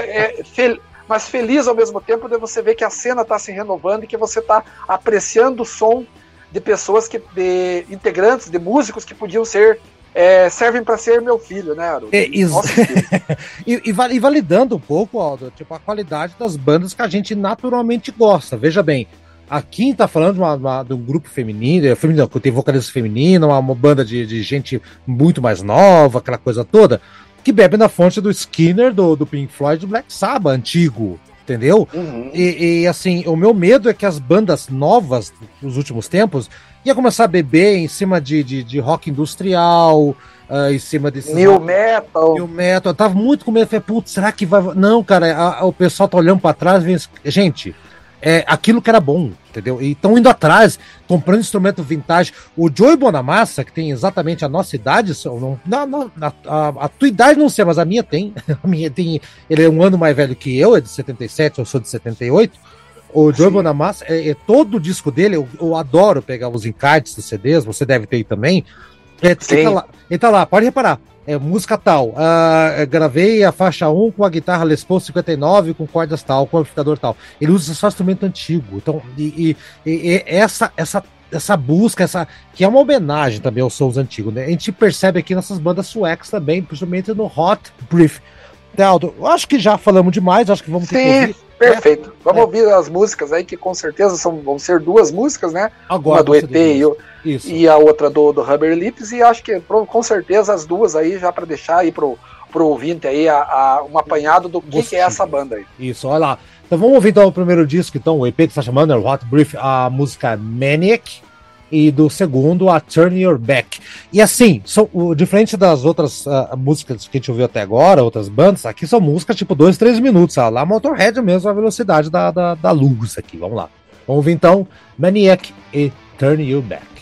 é fel- mas feliz ao mesmo tempo de você ver que a cena está se renovando e que você está apreciando o som de pessoas que, de integrantes, de músicos que podiam ser é, servem para ser meu filho, né? Haroldo? É, isso. [laughs] E, e va- validando um pouco, Aldo, tipo, a qualidade das bandas que a gente naturalmente gosta. Veja bem, aqui tá falando de, uma- uma- de um grupo feminino, é, feminino, que tem vocalista feminino, uma, uma banda de, de gente muito mais nova, aquela coisa toda, que bebe na fonte do Skinner, do, do Pink Floyd, do Black Sabbath, antigo, entendeu? Uhum. E, e, assim, o meu medo é que as bandas novas dos últimos tempos ia começar a beber em cima de, de, de rock industrial, ah, em cima desses New metal. e o metal, eu tava muito com medo, falei, putz, será que vai. Não, cara, a- a- o pessoal tá olhando pra trás e vendo. Gente, é aquilo que era bom, entendeu? E estão indo atrás, comprando instrumento vintage. O Joey Bonamassa, que tem exatamente a nossa idade, não, não, a, a- a tua idade não sei, mas a minha tem. [laughs] A minha tem. Ele é um ano mais velho que eu, é de 77, eu sou de 78. O Joey Sim. Bonamassa, é, é todo o disco dele, eu, eu adoro pegar os encartes dos CDs, você deve ter aí também. É, ele, tá lá, ele tá lá, pode reparar. É música tal. ah, eu gravei a faixa 1 com a guitarra Les Paul 59, com cordas tal, com amplificador tal. Ele usa só instrumento antigo. Então, e, e- e- essa, essa, essa busca, essa que é uma homenagem também aos sons antigos, né? A gente percebe aqui nessas bandas suecas também, principalmente no Hot Brief. Aldo, acho que já falamos demais, acho que vamos ter que Sim, ouvir perfeito. Vamos É. ouvir as músicas aí, que com certeza são, vão ser duas músicas, né? agora. uma do diz. e, o- e a outra do, do Rubber Lips, e acho que com certeza as duas aí, já para deixar aí pro, pro ouvinte aí a, a- um apanhado do que, que é essa banda aí. Isso, olha lá. Então vamos ouvir então o primeiro disco, então, o EP que está chamando, é o Hot Brief, a música Maniac, e do segundo, a Turn Your Back. E assim, são, o, diferente das outras ah, músicas que a gente ouviu até agora, outras bandas, aqui são músicas tipo 2, 3 minutos, ah, lá Motorhead mesmo, a velocidade da, da, da luz aqui, vamos lá. Vamos ouvir então Maniac e Turn You Back.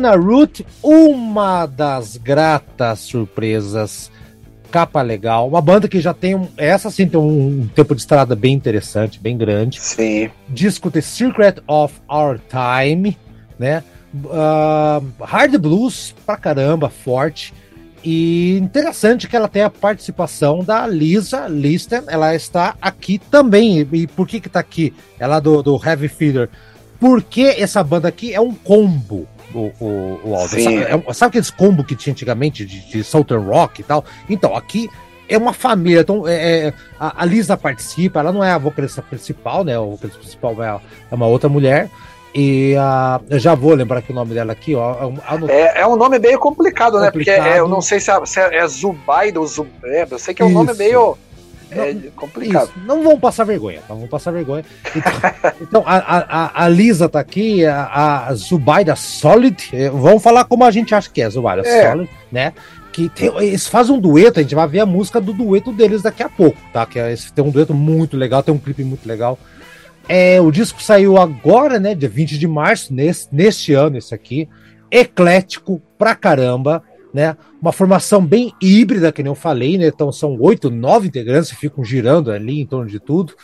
Sienna Root, uma das gratas surpresas. Capa legal, uma banda que já tem um, essa sim tem um, um tempo de estrada bem interessante, bem grande. Sim. Disco The Secret of Our Time, né? Uh, hard blues pra caramba, forte. E interessante que ela tem a participação da Lisa Listen, ela está aqui também. E por que que tá aqui? Ela do, do Heavy Feeder. Porque essa banda aqui é um combo, o, o, o Aldo. Sabe, é, sabe, aqueles combo que tinha antigamente de, de Southern Rock e tal? Então, aqui é uma família. Então, é, é, a, a, Lisa participa, ela não é a vocalista principal, né? O vocalista principal é, é uma outra mulher. E uh, eu já vou lembrar que o nome dela aqui, ó. É, é um nome meio complicado, complicado. né? Porque é, eu não sei se é, se é Zubaida ou Zubaida. Eu sei que é um Isso. nome meio. É não, complicado. Isso. Não vão passar vergonha, não vão passar vergonha. Então, [laughs] então a, a, a, Lisa tá aqui, a, a Zubaida Solid, eh, vamos falar como a gente acha que é, Zubaida é. Solid, né? Que tem, eles fazem um dueto, a gente vai ver a música do dueto deles daqui a pouco, tá? Que é, tem um dueto muito legal, tem um clipe muito legal. É, o disco saiu agora, né? Dia 20 de março, nesse, neste ano, esse aqui. Eclético pra caramba, né? Uma formação bem híbrida, que nem eu falei, né? Então são oito, nove integrantes que ficam girando ali em torno de tudo.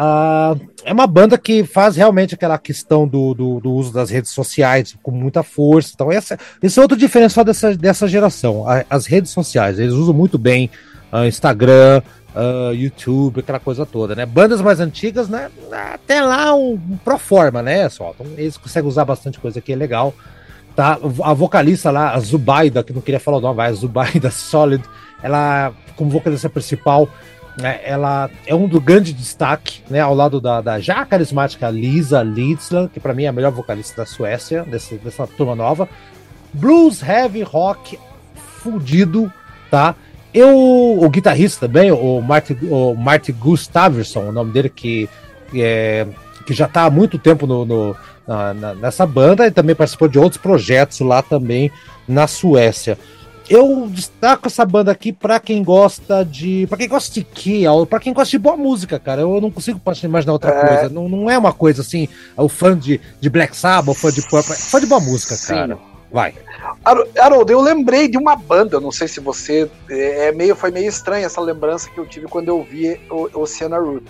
Ah, é uma banda que faz realmente aquela questão do, do, do, uso das redes sociais com muita força. Então, essa, esse é outro diferencial dessa, dessa geração. as redes sociais, eles usam muito bem uh, Instagram, uh, YouTube, aquela coisa toda, né? Bandas mais antigas, né? Até lá um, um pro forma, né? Só, então eles conseguem usar bastante coisa que é legal. Tá? A vocalista lá, a Zubaida, que não queria falar o nome, vai, a Zubaida [laughs] Solid, ela, como vocalista principal, né, ela é um do grande destaque, né? Ao lado da, da já carismática Lisa Lidsland, que para mim é a melhor vocalista da Suécia, desse, dessa turma nova. Blues, heavy, rock, fudido, tá? Eu, o guitarrista também, o Marty, o Marty Gustavsson, o nome dele, que, é, que já está há muito tempo no, no na, na, nessa banda e também participou de outros projetos lá também na Suécia. Eu destaco essa banda aqui para quem gosta de. para quem gosta de que, para quem gosta de boa música, cara. Eu não consigo imaginar outra é... coisa. Não, não é uma coisa assim, o fã de, de Black Sabbath, o fã de Purple. Fã de boa música, cara. Sim. Vai. Haroldo, eu lembrei de uma banda, não sei se você. É, é meio, foi meio estranha essa lembrança que eu tive quando eu vi o Oceana Root.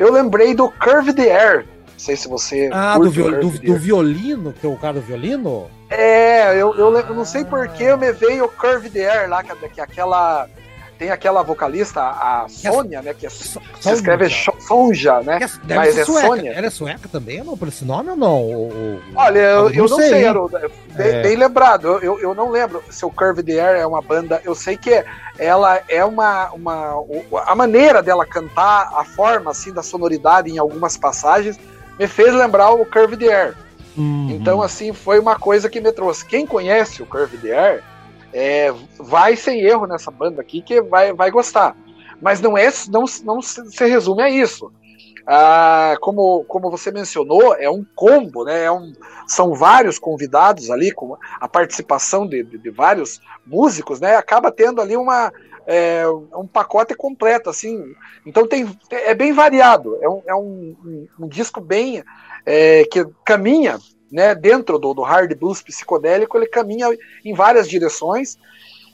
Eu lembrei do Curve the Air. Não sei se você. Ah, do, viol, do, do, violino, que é o cara do violino? É, eu, eu, eu não sei porque eu me veio o Curve the Air lá, que, que aquela tem aquela vocalista, a Sônia, né? Que é, so, se escreve Sonja, né? É, Mas é sueca. Sônia. Ela é sueca também, não? Por esse nome ou não? O, Olha, eu, eu não sei, sei bem, é. bem, lembrado. Eu, eu não lembro se o Curve the Air é uma banda. Eu sei que ela é uma, uma. A maneira dela cantar, a forma assim da sonoridade em algumas passagens, me fez lembrar o Curve the Air. Uhum. Então, assim, foi uma coisa que me trouxe. Quem conhece o Curve the Air é, vai sem erro nessa banda aqui que vai, vai gostar. Mas não, é, não, não se resume a isso. Ah, como, como você mencionou, é um combo, né? É um, são vários convidados ali, com a participação de, de, de vários músicos, né? Acaba tendo ali uma, é, um pacote completo, assim. Então tem, é bem variado. É um, é um, um, um disco bem é, que caminha né, dentro do, do hard blues psicodélico, ele caminha em várias direções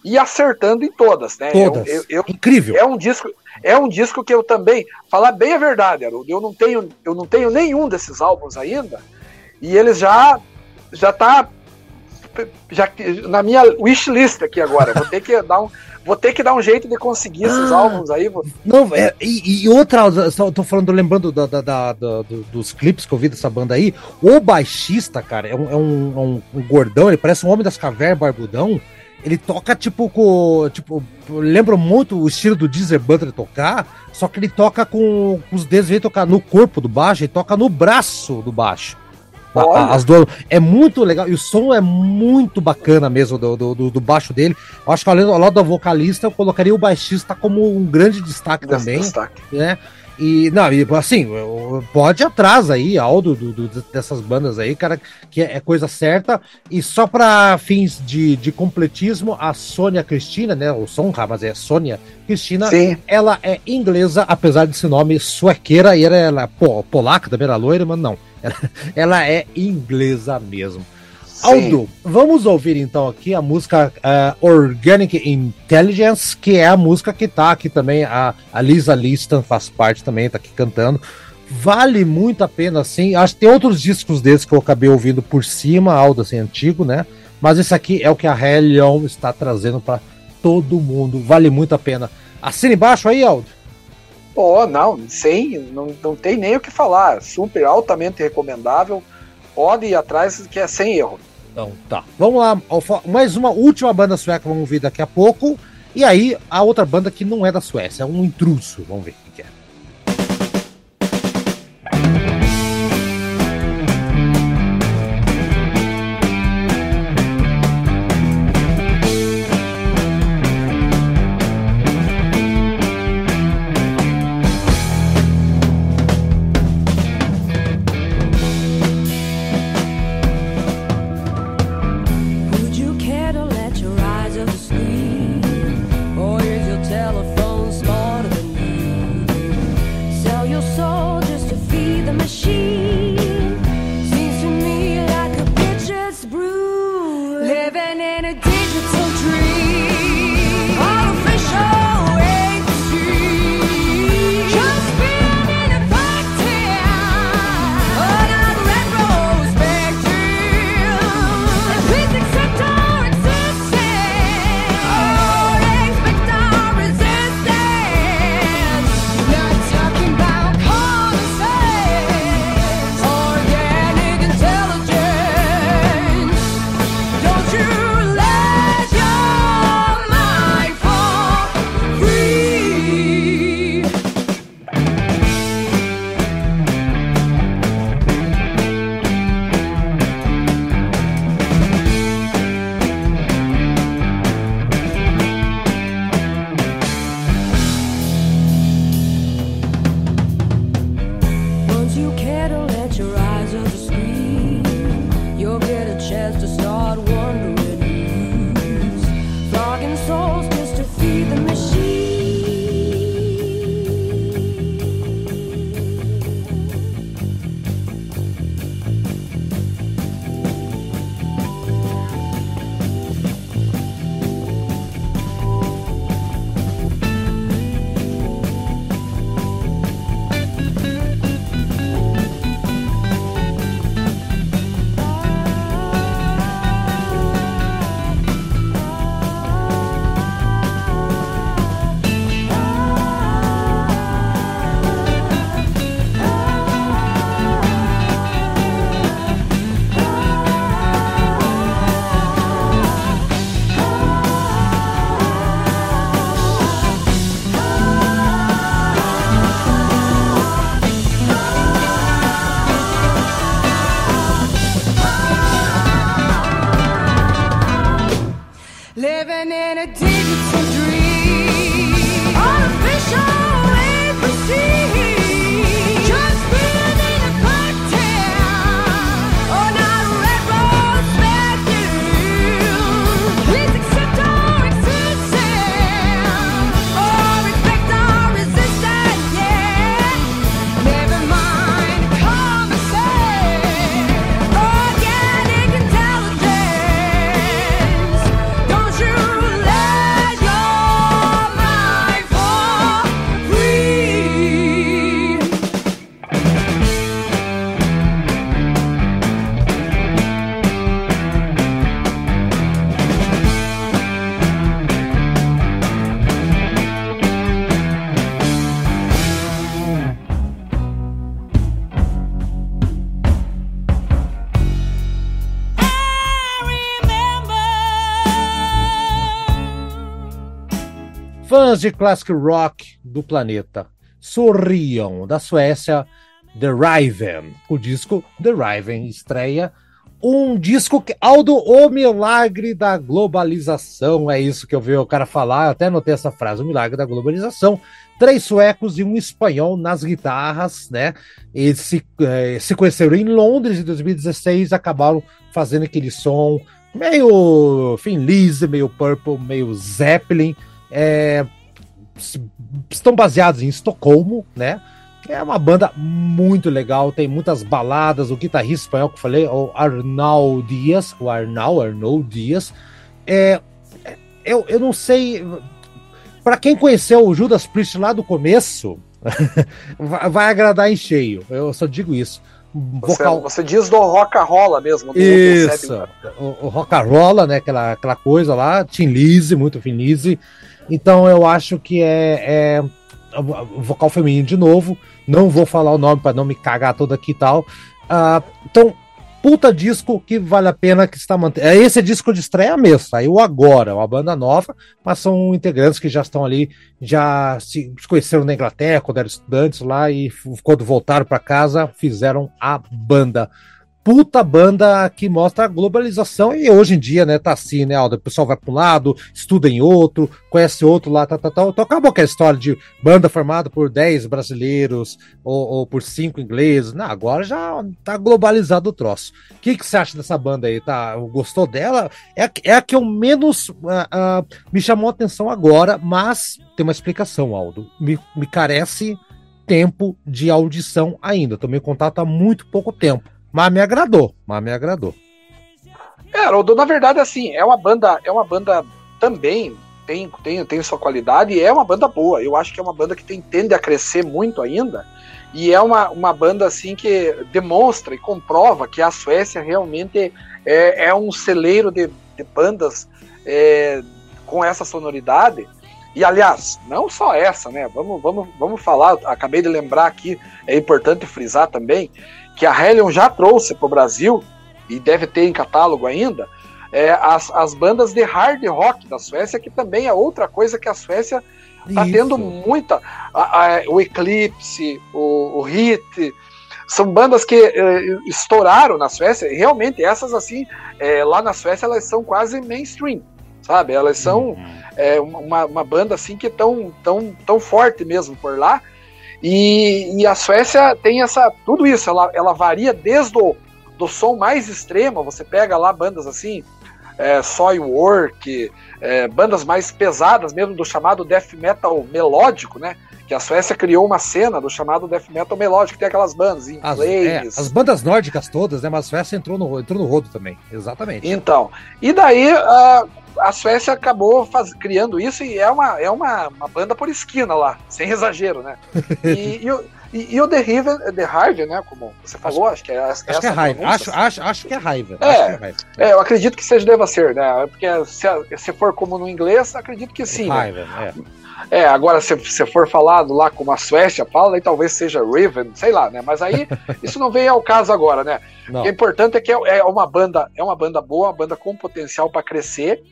e acertando em todas, né? Todas. Eu, eu, Incrível. É um disco, é um disco que eu também, falar bem a verdade, Haroldo, eu não tenho, eu não tenho nenhum desses álbuns ainda e eles já já tá já na minha wishlist aqui agora. Vou ter que dar um Vou ter que dar um jeito de conseguir esses ah, álbuns aí. Vou... Não, é, e, e, outra, tô falando, lembrando da, da, da, da, dos clipes que eu vi dessa banda aí. O baixista, cara, é um, é um, é um, um gordão, ele parece um homem das cavernas, barbudão. Ele toca tipo com. Tipo, lembra muito o estilo do Deezer Butler tocar, só que ele toca com, com os dedos, ele tocar no corpo do baixo, ele toca no braço do baixo. As duas. É muito legal. E o som é muito bacana mesmo do, do, do baixo dele. Eu acho que além do lado da vocalista, eu colocaria o baixista como um grande destaque também. Destaque. Né? E, não, e assim, pode atrás aí, Aldo, do, do, dessas bandas aí, cara, que é, é, coisa certa. E só para fins de, de completismo, a Sônia Cristina, né? O som, mas é Sônia Cristina, Sim. ela é inglesa, apesar desse nome suequeira, e ela, ela é polaca, também era loira, mas não. Ela, [laughs] ela é inglesa mesmo. Aldo, vamos ouvir então aqui a música uh, Organic Intelligence, que é a música que tá aqui também, a, a Lisa Liston faz parte também, tá aqui cantando. Vale muito a pena, assim. Acho que tem outros discos desses que eu acabei ouvindo por cima, Aldo, assim, antigo, né? Mas esse aqui é o que a Hellion está trazendo para todo mundo. Vale muito a pena. Assina embaixo aí, Aldo. Oh, não, sem, não, não tem nem o que falar. Super altamente recomendável. Ir atrás que é sem erro. Então tá. Vamos lá, mais uma última banda sueca, vamos ver daqui a pouco. E aí, a outra banda que não é da Suécia, é um intruso. Vamos ver o que é. De classic rock do planeta, sorriam da Suécia, The Riven. O disco The Riven estreia um disco que. Aldo, o milagre da globalização. É isso que eu vi o cara falar. Até anotei essa frase: o milagre da globalização. Três suecos e um espanhol nas guitarras, né? Eles se, eh, se conheceram em Londres em 2016, acabaram fazendo aquele som meio Finlise, meio Purple, meio Zeppelin. É, estão baseados em Estocolmo, né? É uma banda muito legal, tem muitas baladas. O guitarrista espanhol que eu falei, o Arnau Dias, o Arnau, Arnau Dias. É, eu, eu não sei. Para quem conheceu o Judas Priest lá do começo, [laughs] vai agradar em cheio. Eu só digo isso. Vocal... Você, você diz do rock rolla mesmo. Do isso. O, o rock rolla, né? Aquela, aquela coisa lá, Tim Lizzy, muito Finlise. Então eu acho que é, é vocal feminino de novo. Não vou falar o nome para não me cagar todo aqui e tal. Uh, então, puta disco que vale a pena que está mantendo. É, esse é disco de estreia mesmo, saiu agora, uma banda nova, mas são integrantes que já estão ali, já se conheceram na Inglaterra quando eram estudantes lá e quando voltaram para casa fizeram a banda puta banda que mostra a globalização e hoje em dia, né, tá assim, né, Aldo? O pessoal vai para um lado, estuda em outro, conhece outro lá, tá, tá, tá. Então acabou aquela história de banda formada por 10 brasileiros ou, ou por 5 ingleses. Não, agora já tá globalizado o troço. O que, que você acha dessa banda aí? Tá, gostou dela? É, é a que eu menos uh, uh, me chamou a atenção agora, mas tem uma explicação, Aldo. Me, me carece tempo de audição ainda. Tomei contato há muito pouco tempo. Mas me agradou, mas me agradou. É, Haroldo, na verdade, assim, é uma banda, é uma banda também tem, tem, tem sua qualidade e é uma banda boa. Eu acho que é uma banda que tem, tende a crescer muito ainda. E é uma, uma banda assim que demonstra e comprova que a Suécia realmente é, é um celeiro de, de bandas é, com essa sonoridade. E aliás, não só essa, né? Vamos, vamos, vamos falar. Acabei de lembrar aqui, é importante frisar também que a Hellion já trouxe para o Brasil e deve ter em catálogo ainda, é, as, as bandas de hard rock da Suécia, que também é outra coisa que a Suécia está tendo muita. A, a, o Eclipse, o, o Hit, são bandas que é, estouraram na Suécia, e realmente essas assim, é, lá na Suécia elas são quase mainstream, sabe? Elas são uhum. é, uma, uma banda assim que tão, tão, tão forte mesmo por lá, e, e, a Suécia tem essa tudo isso, ela, ela varia desde o do som mais extremo, você pega lá bandas assim, é, Soilwork, é, bandas mais pesadas mesmo do chamado death metal melódico, né? Que a Suécia criou uma cena do chamado death metal melódico, que tem aquelas bandas, em as, é, as bandas nórdicas todas, né? Mas a Suécia entrou no, entrou no rodo também, exatamente. Então, e daí uh, a Suécia acabou faz, criando isso e é uma, é uma, uma banda por esquina lá, sem exagero, né? [laughs] E, e, e, e o The River, The né? Como você falou, acho, que é acho. Que é raiva. Acho, acho, acho que é raiva. É, é, raiva. é, eu acredito que seja deva ser, né? Porque se, se for como no inglês, acredito que sim. Raiva, né? é. É, agora se você for falado lá como a Suécia fala, aí talvez seja Riven, sei lá, né? Mas aí [laughs] isso não vem ao caso agora, né? Não. O é importante é que é, é uma banda, é uma banda boa, uma banda com potencial para crescer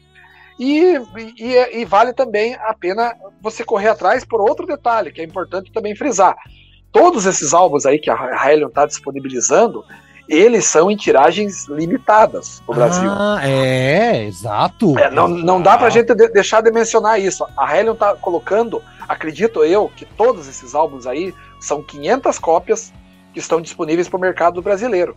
e, e, e, vale também a pena você correr atrás por outro detalhe, que é importante também frisar. Todos esses álbuns aí que a Hellion está disponibilizando, eles são em tiragens limitadas no Brasil. Ah, é, exato. É, não, não dá pra gente de, deixar de mencionar isso. A Hellion tá colocando, acredito eu, que todos esses álbuns aí são 500 cópias que estão disponíveis para o mercado brasileiro.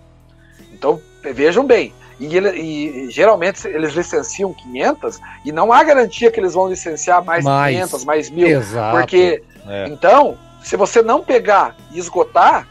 Então, vejam bem, e, ele, e, geralmente eles licenciam 500 e não há garantia que eles vão licenciar mais, mais 500, mais mil. Exato. Porque, é. então, se você não pegar e esgotar,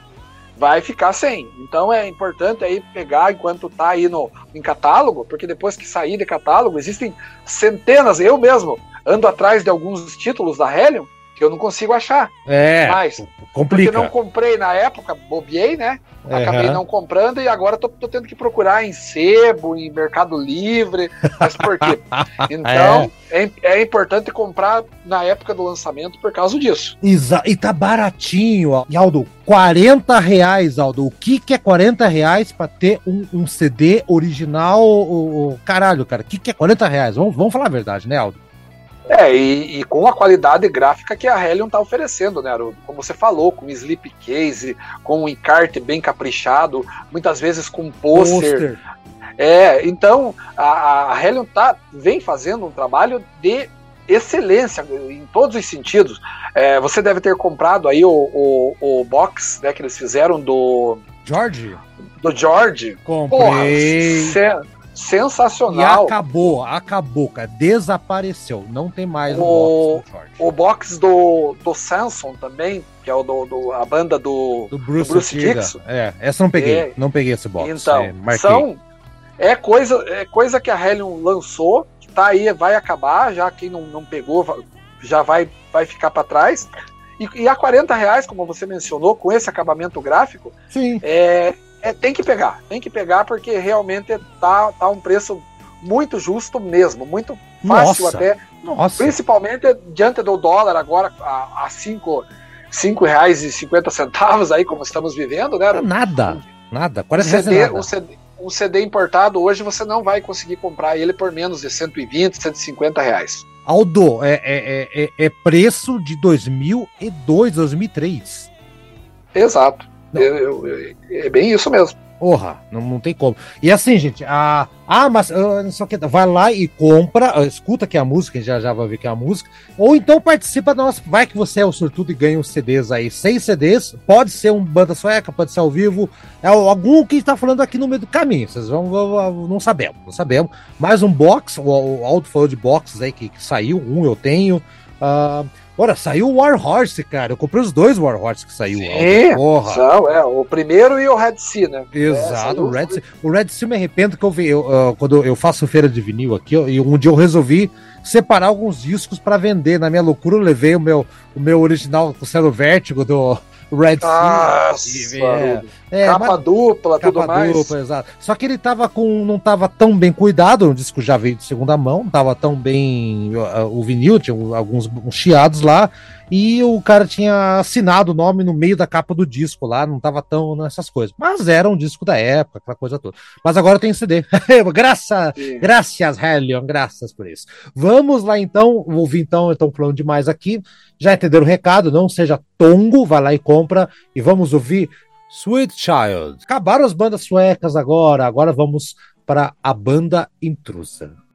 vai ficar sem. Então é importante aí pegar enquanto tá aí no, em catálogo, porque depois que sair de catálogo, existem centenas, eu mesmo ando atrás de alguns títulos da Helium que eu não consigo achar. É. Mas, complica. Porque não comprei na época, bobiei, né? Acabei não comprando e agora tô, tô, tendo que procurar em sebo, em Mercado Livre. Mas por quê? [laughs] Então, é. É, é. importante comprar na época do lançamento por causa disso. Exa e tá baratinho, ó. E Aldo, 40 reais, Aldo. O que, que é 40 reais pra ter um, um CD original? O, o, caralho, cara, o que, que é 40 reais? Vamos, vamos falar a verdade, né, Aldo? É, e, e, com a qualidade gráfica que a Hellion está oferecendo, né, Haroldo? Como você falou, com slipcase, com um encarte bem caprichado, muitas vezes com pôster. É, então a, a Hellion tá, vem fazendo um trabalho de excelência em todos os sentidos. É, você deve ter comprado aí o, o, o box né, que eles fizeram do. George? Do George. Comprei. Porra, E sensacional. acabou, acabou, cara. Desapareceu. Não tem mais O- box do Short. O box do, do Samson também, que é o do, do- a banda do. Do Bruce, do Bruce. Dixon. É, essa não peguei. É. Não peguei esse box. então, é, são. É coisa, é coisa que a Hellion lançou, que tá aí, vai acabar, já quem não, não pegou já vai, vai ficar para trás. E, e a 40 reais, como você mencionou, com esse acabamento gráfico, Sim. é, é- tem que pegar. Tem que pegar porque realmente tá, tá um preço muito justo mesmo, muito fácil Nossa. até, Nossa. principalmente diante do dólar agora a, a cinco, cinco reais e 50 centavos aí como estamos vivendo, né? Nada. Nada. O 40 reais é CD, nada. o CD, um CD importado hoje você não vai conseguir comprar ele por menos de 120, 150 reais. Aldo, é, é, é, é preço de 2002, 2003. Exato. Não. Eu- eu- é bem isso mesmo. Porra, não, não tem como. E assim, gente, a, ah, mas ah, não sei o que, vai lá e compra, ah, escuta aqui a música, já já vai ver que é a música, ou então participa da nossa, vai que você é o sortudo e ganha uns CDs aí, seis CDs, pode ser um banda sueca, pode ser ao vivo, é algum que está falando aqui no meio do caminho, vocês vão, não sabemos, não sabemos. Mais um box, o, o Aldo falou de boxes aí que, que saiu, um eu tenho, ah, Ora, saiu o War Horse, cara. Eu comprei os dois War Horse que saiu. Sim. Porra. São, é, o primeiro e o Red Sea, né? Exato, saiu o Red os Seal, o Red Seal me arrependo que eu, eu, ah, quando eu faço feira de vinil aqui, ó, e um dia eu resolvi separar alguns discos para vender. Na minha loucura, eu levei o meu, o meu original com selo vértigo do Red Nossa, Seal. É, é, capa mas- dupla, tudo capa mais. dupla, exato. Só que ele tava com. não tava tão bem cuidado, o disco já veio de segunda mão, não tava tão bem. O vinil tinha alguns uns chiados lá. E o cara tinha assinado o nome no meio da capa do disco lá, não tava tão nessas coisas. Mas era um disco da época, aquela coisa toda. Mas agora tem CD. [laughs] Graças, graças, Helion, graças por isso. Vamos lá então, ouvir então, estão falando demais aqui. Já entenderam o recado, não seja tongo, vai lá e compra. E vamos ouvir Sweet Child. Acabaram as bandas suecas agora, agora vamos para a banda intrusa.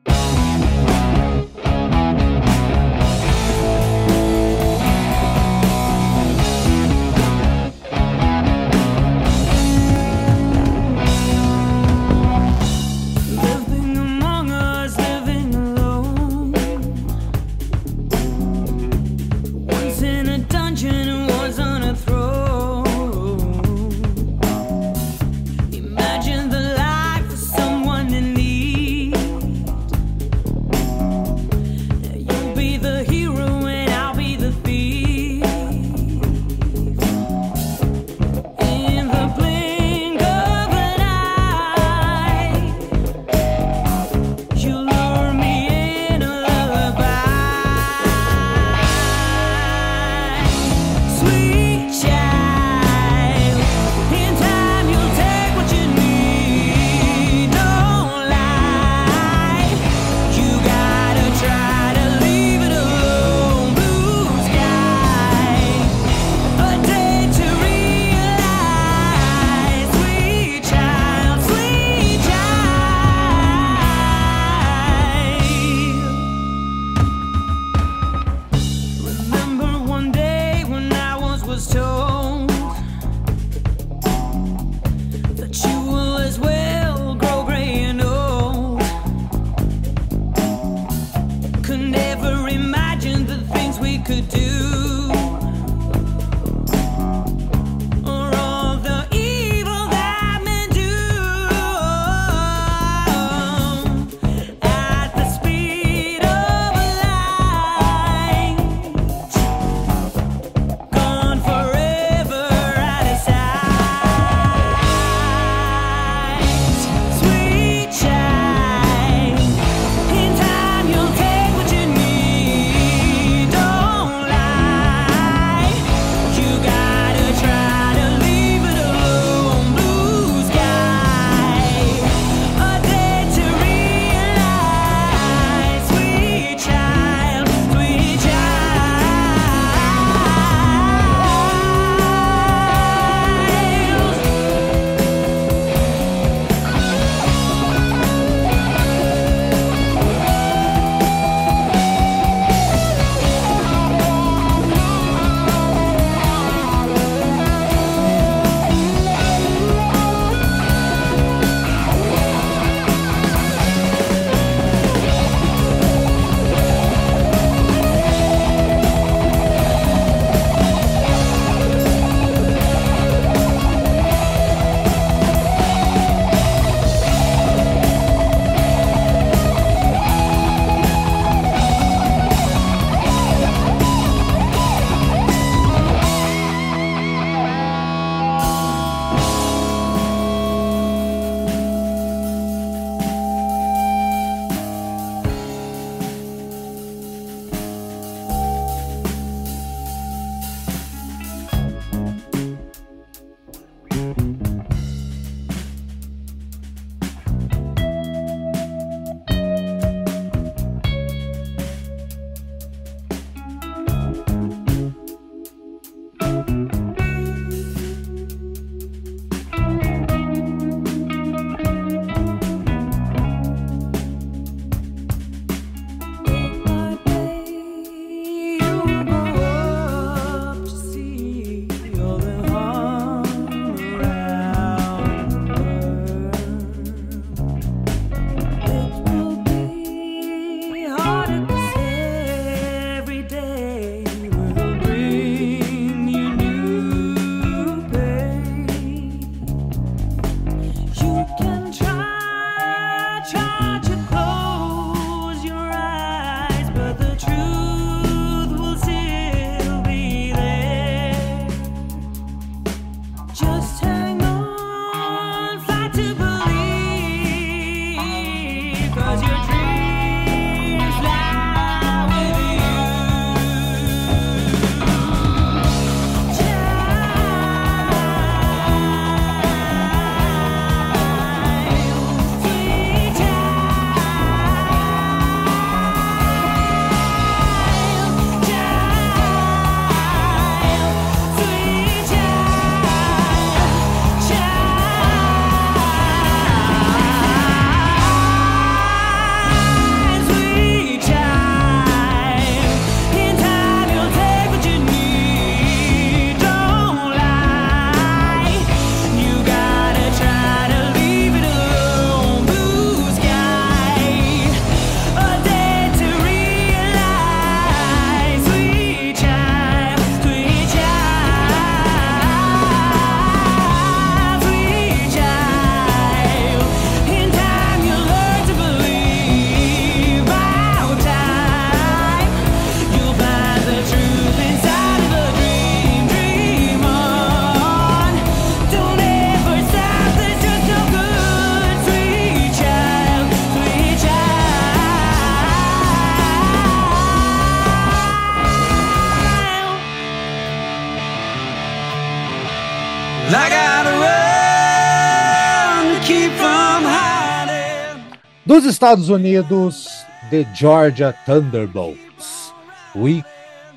Estados Unidos, The Georgia Thunderbolts. We,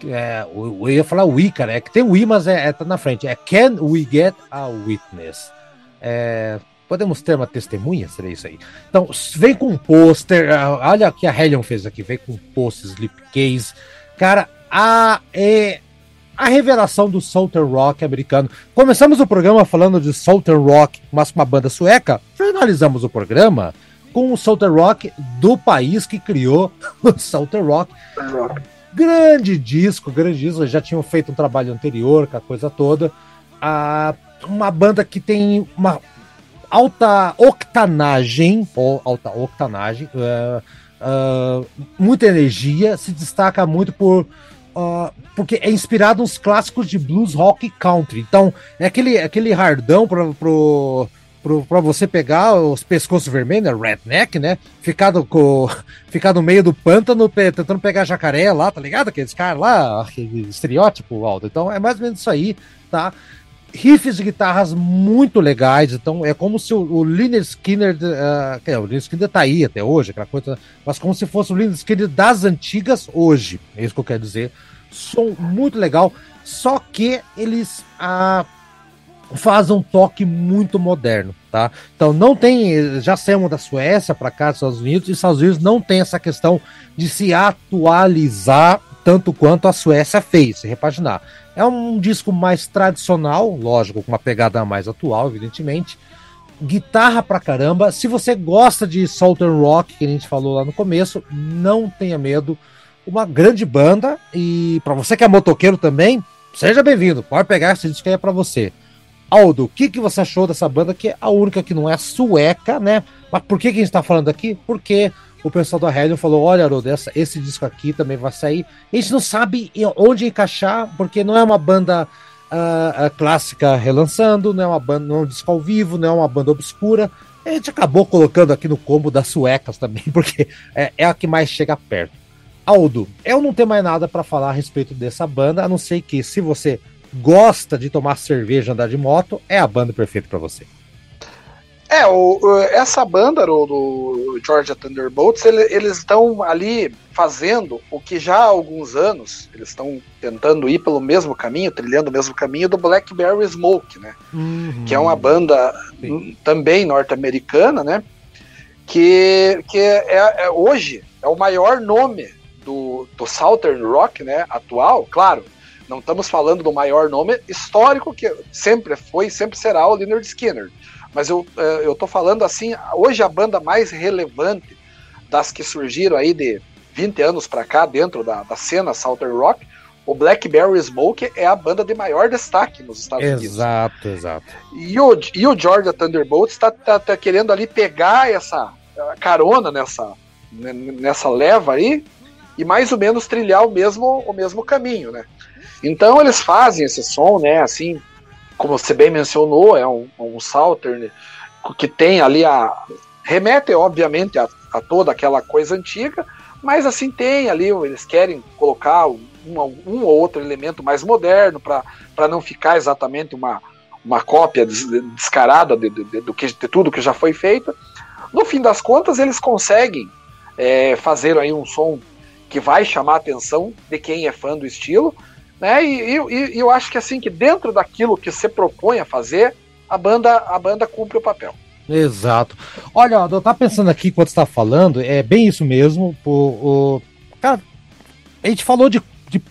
é, eu ia falar we, cara. É que tem we, mas é, é tá na frente. É Can We Get a Witness? É, podemos ter uma testemunha? Seria isso aí. Então, vem com um pôster. Olha o que a Hellion fez aqui. Vem com um pôster, slipcase. Cara, a, é, a revelação do Southern Rock americano. Começamos o programa falando de Southern Rock, mas uma banda sueca. Finalizamos o programa com o Southern Rock do país que criou o Southern Rock. Grande disco, grande disco. Já tinham feito um trabalho anterior com a coisa toda. Ah, uma banda que tem uma alta octanagem, ou alta octanagem, uh, uh, muita energia, se destaca muito por Uh, porque é inspirado nos clássicos de blues, rock e country. Então, é aquele, aquele hardão pro, pro, pro, pra você pegar os pescoços vermelhos, né? redneck, né? Ficar, do, com, [laughs] ficar no meio do pântano tentando pegar jacaré lá, tá ligado? Aqueles caras lá, aquele estereótipo, Aldo. Então, é mais ou menos isso aí, tá? riffs de guitarras muito legais, então é como se o, o Lynyrd Skinner, uh, é, o Lynyrd Skinner tá aí até hoje, aquela coisa, mas como se fosse o Lynyrd Skinner das antigas hoje, é isso que eu quero dizer. Som muito legal, só que eles uh, fazem um toque muito moderno, tá? Então não tem, já saímos da Suécia para cá, dos Estados Unidos, e os Estados Unidos não tem essa questão de se atualizar tanto quanto a Suécia fez, se repaginar. É um disco mais tradicional, lógico, com uma pegada mais atual, evidentemente. Guitarra pra caramba. Se você gosta de Southern Rock, que a gente falou lá no começo, não tenha medo. Uma grande banda. E para você que é motoqueiro também, seja bem-vindo. Pode pegar esse disco aí é pra você. Aldo, o que, que você achou dessa banda que é a única que não é sueca, né? Mas por que, que a gente tá falando aqui? Porque o pessoal da Hellion falou: olha, Haroldo, esse disco aqui também vai sair. A gente não sabe onde encaixar, porque não é uma banda uh, clássica relançando, não é uma banda, não é um disco ao vivo, não é uma banda obscura. A gente acabou colocando aqui no combo das suecas também, [laughs] porque é, é a que mais chega perto. Aldo, eu não tenho mais nada para falar a respeito dessa banda, a não ser que se você gosta de tomar cerveja e andar de moto, é a banda perfeita para você. É, o, essa banda do, do Georgia Thunderbolts, ele, eles estão ali fazendo o que já há alguns anos eles estão tentando ir pelo mesmo caminho, trilhando o mesmo caminho do Blackberry Smoke, né? Uhum. Que é uma banda Sim. também norte-americana, né? Que, que é, é, hoje é o maior nome do, do Southern Rock, né? Atual, claro. Não estamos falando do maior nome histórico que sempre foi e sempre será o Leonard Skinner mas eu, é, eu tô falando assim, hoje a banda mais relevante das que surgiram aí de 20 anos para cá dentro da, da cena Southern Rock, o Blackberry Smoke é a banda de maior destaque nos Estados exato, Unidos. Exato, exato. E o, e o Georgia Thunderbolts está tá, tá querendo ali pegar essa carona nessa, nessa leva aí e mais ou menos trilhar o mesmo, o mesmo caminho, né? Então eles fazem esse som, né, assim, como você bem mencionou, é um, um Southern que tem ali a. remete, obviamente, a, a, toda aquela coisa antiga, mas assim tem ali, eles querem colocar um, um ou outro elemento mais moderno para não ficar exatamente uma, uma cópia descarada de, de, de, do que, de tudo que já foi feito. No fim das contas, eles conseguem é, fazer aí um som que vai chamar a atenção de quem é fã do estilo, né? E, e, e, eu acho que assim que dentro daquilo que você propõe a fazer, a banda a banda cumpre o papel. Exato. Olha, eu tava pensando aqui quando está falando, é bem isso mesmo. O, o, cara, a gente falou de, de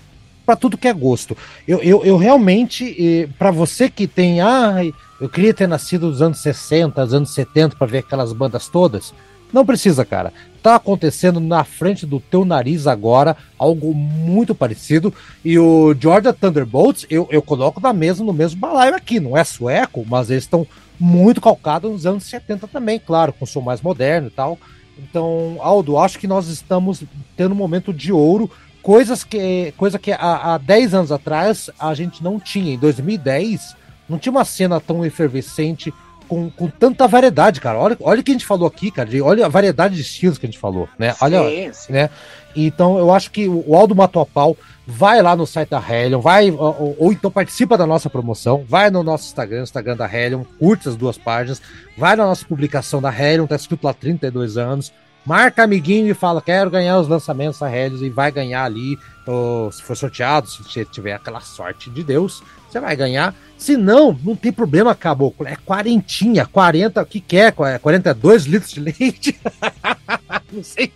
para tudo que é gosto. Eu, eu, eu realmente, para você que tem, ah, eu queria ter nascido nos anos 60, nos anos 70 para ver aquelas bandas todas. Não precisa, cara. Tá acontecendo na frente do teu nariz agora algo muito parecido. E o Georgia Thunderbolts, eu, eu coloco na mesa no mesmo balaio aqui. Não é sueco, mas eles estão muito calcados nos anos 70 também, claro, com som mais moderno e tal. Então, Aldo, acho que nós estamos tendo um momento de ouro, coisas que, coisa que há, há 10 anos atrás a gente não tinha. Em 2010, não tinha uma cena tão efervescente com, com tanta variedade, cara. Olha, olha o que a gente falou aqui, cara. Olha a variedade de estilos que a gente falou, né? Olha, sim, sim. né? Então eu acho que o Aldo matou a pau. Vai lá no site da Helion, vai, ou, ou, então participa da nossa promoção, vai no nosso Instagram, Instagram da Helion, curte as duas páginas, vai na nossa publicação da Helion, tá escrito lá 32 anos, marca amiguinho e fala, quero ganhar os lançamentos da Helios e vai ganhar ali, ou, se for sorteado, se você tiver aquela sorte de Deus, você vai ganhar. Se não, não tem problema, caboclo. É quarentinha, 40, o que quer? É 42 litros de leite? [laughs] não sei.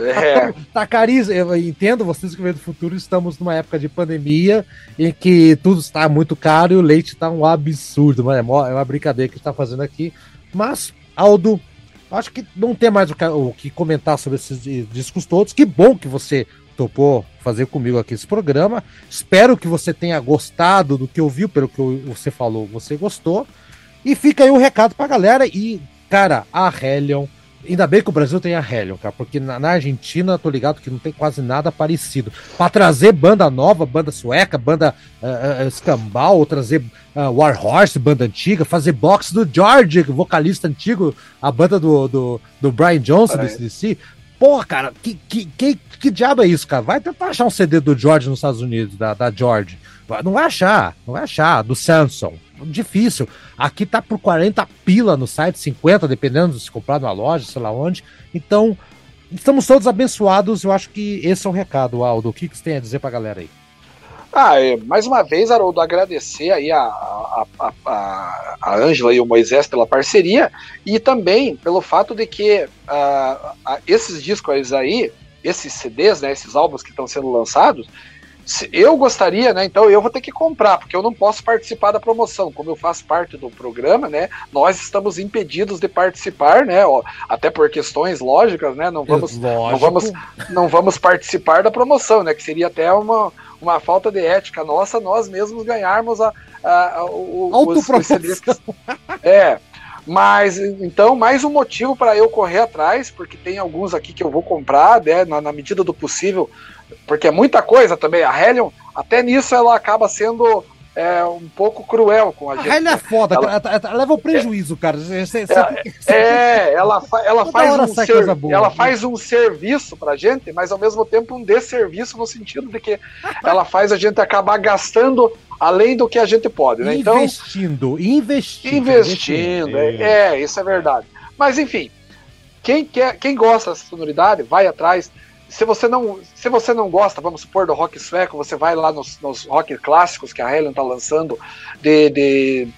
É. Tá, tá caríssimo. Eu entendo, vocês que vêm do futuro, estamos numa época de pandemia em que tudo está muito caro e o leite está um absurdo. É uma, é uma brincadeira que está fazendo aqui. Mas, Aldo, acho que não tem mais o que, o que comentar sobre esses discos todos. Que bom que você topou fazer comigo aqui esse programa. Espero que você tenha gostado do que ouviu, pelo que você falou, você gostou. E fica aí o um recado pra galera. E, cara, a Hellion. Ainda bem que o Brasil tem a Hellion, cara, porque na, na Argentina tô ligado que não tem quase nada parecido. Para trazer banda nova, banda sueca, banda uh, uh, escambau, trazer uh, War Horse, banda antiga, fazer box do George, vocalista antigo, a banda do, do, do Brian Johnson do CDC. Porra, cara, que, que, que, que diabo é isso, cara? Vai tentar achar um CD do George nos Estados Unidos, da, da George. Não vai achar, não vai achar. Do Samsung. Difícil. Aqui tá por 40 pila no site, 50, dependendo de se comprar na loja, sei lá onde. Então, estamos todos abençoados. Eu acho que esse é o recado, Aldo. O que, que você tem a dizer pra galera aí? Ah, é, mais uma vez, Haroldo, agradecer aí a, a, a, a e o Moisés pela parceria e também pelo fato de que uh, esses discos aí, esses CDs, né, esses álbuns que estão sendo lançados, eu gostaria, né? Então eu vou ter que comprar, porque eu não posso participar da promoção. Como eu faço parte do programa, né? Nós estamos impedidos de participar, né? Ó, até por questões lógicas, né? Não vamos, não vamos, não vamos participar da promoção, né? Que seria até uma, uma falta de ética nossa, nós mesmos ganharmos a, a, a o, os, os CDs que, É. Mas então, mais um motivo para eu correr atrás, porque tem alguns aqui que eu vou comprar, né, na, na medida do possível, porque é muita coisa também. A Helion, até nisso, ela acaba sendo é, um pouco cruel com a, a gente. Ela é foda, ela, ela, ela leva o prejuízo, é, cara. Você, é, é, [laughs] ela, ela faz, um, ser, boa, ela né? faz um serviço pra gente, mas ao mesmo tempo um desserviço no sentido de que ela faz a gente acabar gastando além do que a gente pode, né? Então, investindo, investindo. Investindo, é, é, isso é verdade. Mas enfim, quem, quer, quem gosta dessa sonoridade, vai atrás se você não se você não gosta, vamos supor, do rock sueco, você vai lá nos, nos rock clássicos que a Helen está lançando, de, de,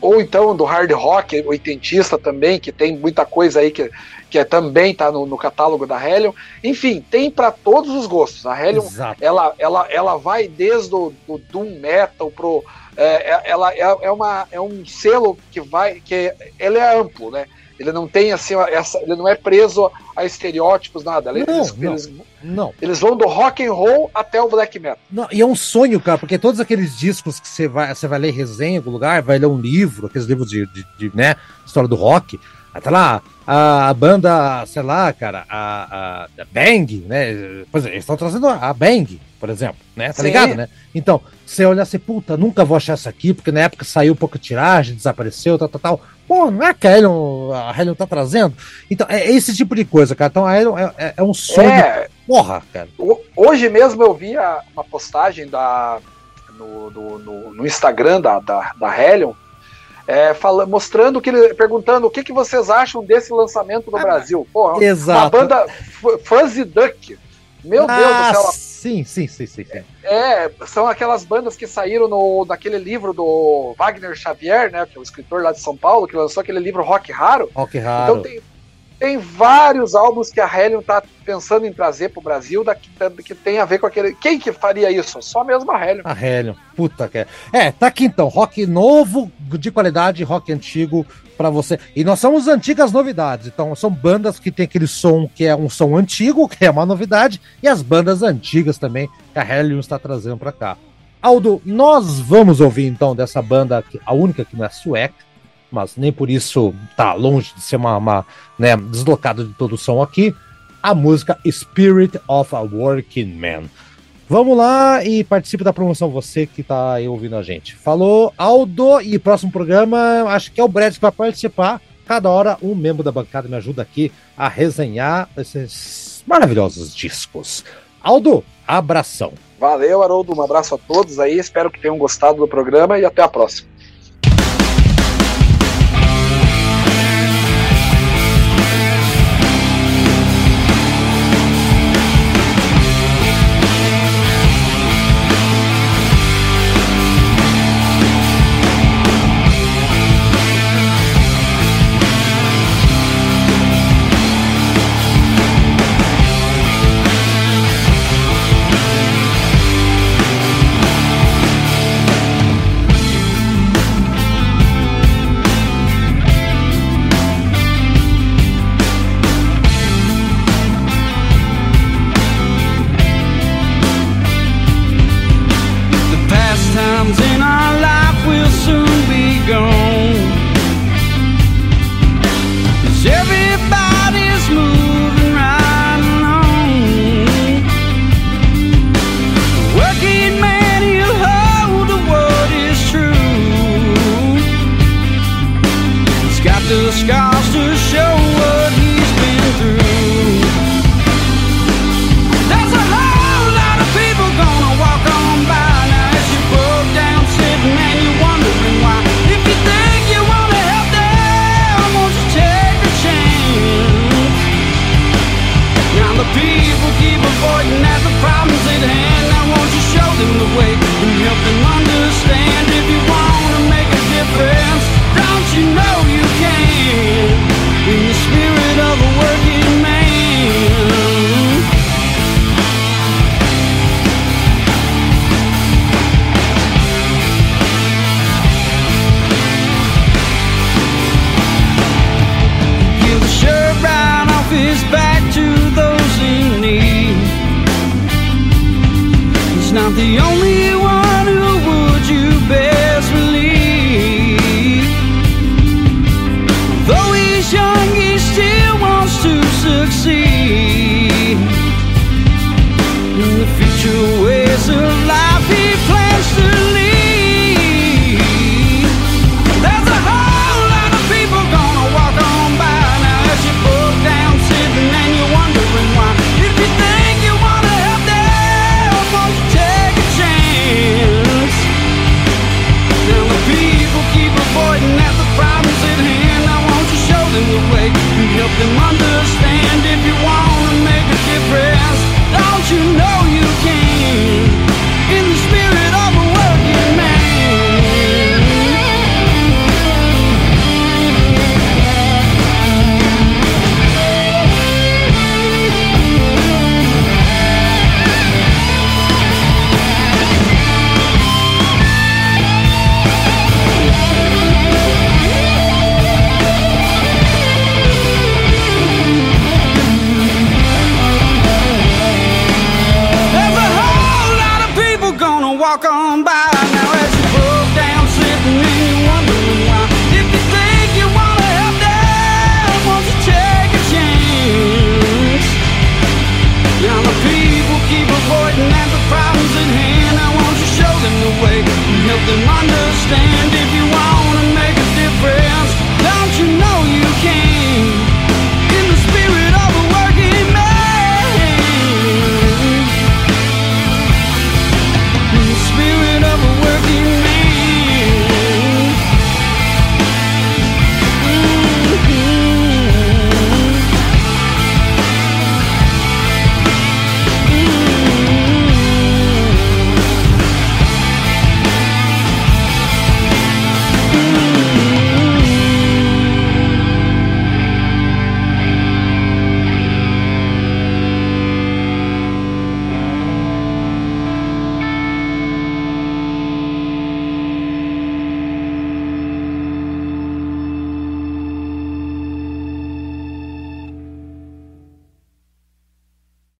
ou então do hard rock oitentista também, que tem muita coisa aí que, que é, também está no, no, catálogo da Helion. Enfim, tem para todos os gostos. A Helion, ela, ela, ela vai desde o do Doom Metal pro... É, é ela é, é, uma, é um selo que vai... que ele é amplo, né? Ele não tem assim, essa, ele não é preso a estereótipos, nada. Não, eles, não, eles, não. eles vão do rock and roll até o black metal. Não, e é um sonho, cara, porque todos aqueles discos que você vai, você vai ler resenha em algum lugar, vai ler um livro, aqueles livros de, de, de né, história do rock, até lá, a, banda, sei lá, cara, a, a, Bang, né? Pois é, eles estão trazendo a Bang, por exemplo, né? Tá Sim. ligado, né? Então, você olha assim, puta, nunca vou achar essa aqui, porque na época saiu pouca tiragem, desapareceu, tal, tal, tal. Pô, não é que a Helion, a Helion tá trazendo? Então, é esse tipo de coisa, cara. Então, a Helion é, é, é um sonho. É, porra, cara. Hoje mesmo eu vi uma postagem da, no, no, no, no Instagram da, da, da Helion, é, fala, mostrando que ele, perguntando o que, que vocês acham desse lançamento no ah, Brasil. Porra, exato. uma banda Fuzzy Duck. Meu ah, Deus do céu. Sim, sim, sim, sim, sim. É, são aquelas bandas que saíram no, naquele livro do Wagner Xavier, né? Que é o escritor lá de São Paulo, que lançou aquele livro Rock Raro. Rock Raro. Então tem, tem vários álbuns que a Hellion tá pensando em trazer pro Brasil daqui, que tem a ver com aquele. Quem que faria isso? Só mesmo a Hellion. A Hellion. Puta que é. É, tá aqui então. Rock novo, de qualidade, rock antigo para você. E nós somos antigas novidades. Então, são bandas que tem aquele som que é um som antigo, que é uma novidade, e as bandas antigas também que a Hellion está trazendo para cá. Aldo, nós vamos ouvir então dessa banda, a única que não é sueca, mas nem por isso tá longe de ser uma, uma né, deslocado de todo o som aqui, a música Spirit of a Working Man. Vamos lá e participe da promoção, você que está aí ouvindo a gente. Falou, Aldo, e próximo programa, acho que é o Brad que vai participar. Cada hora, um membro da bancada me ajuda aqui a resenhar esses maravilhosos discos. Aldo, abração. Valeu, Haroldo. Um abraço a todos aí. Espero que tenham gostado do programa e até a próxima.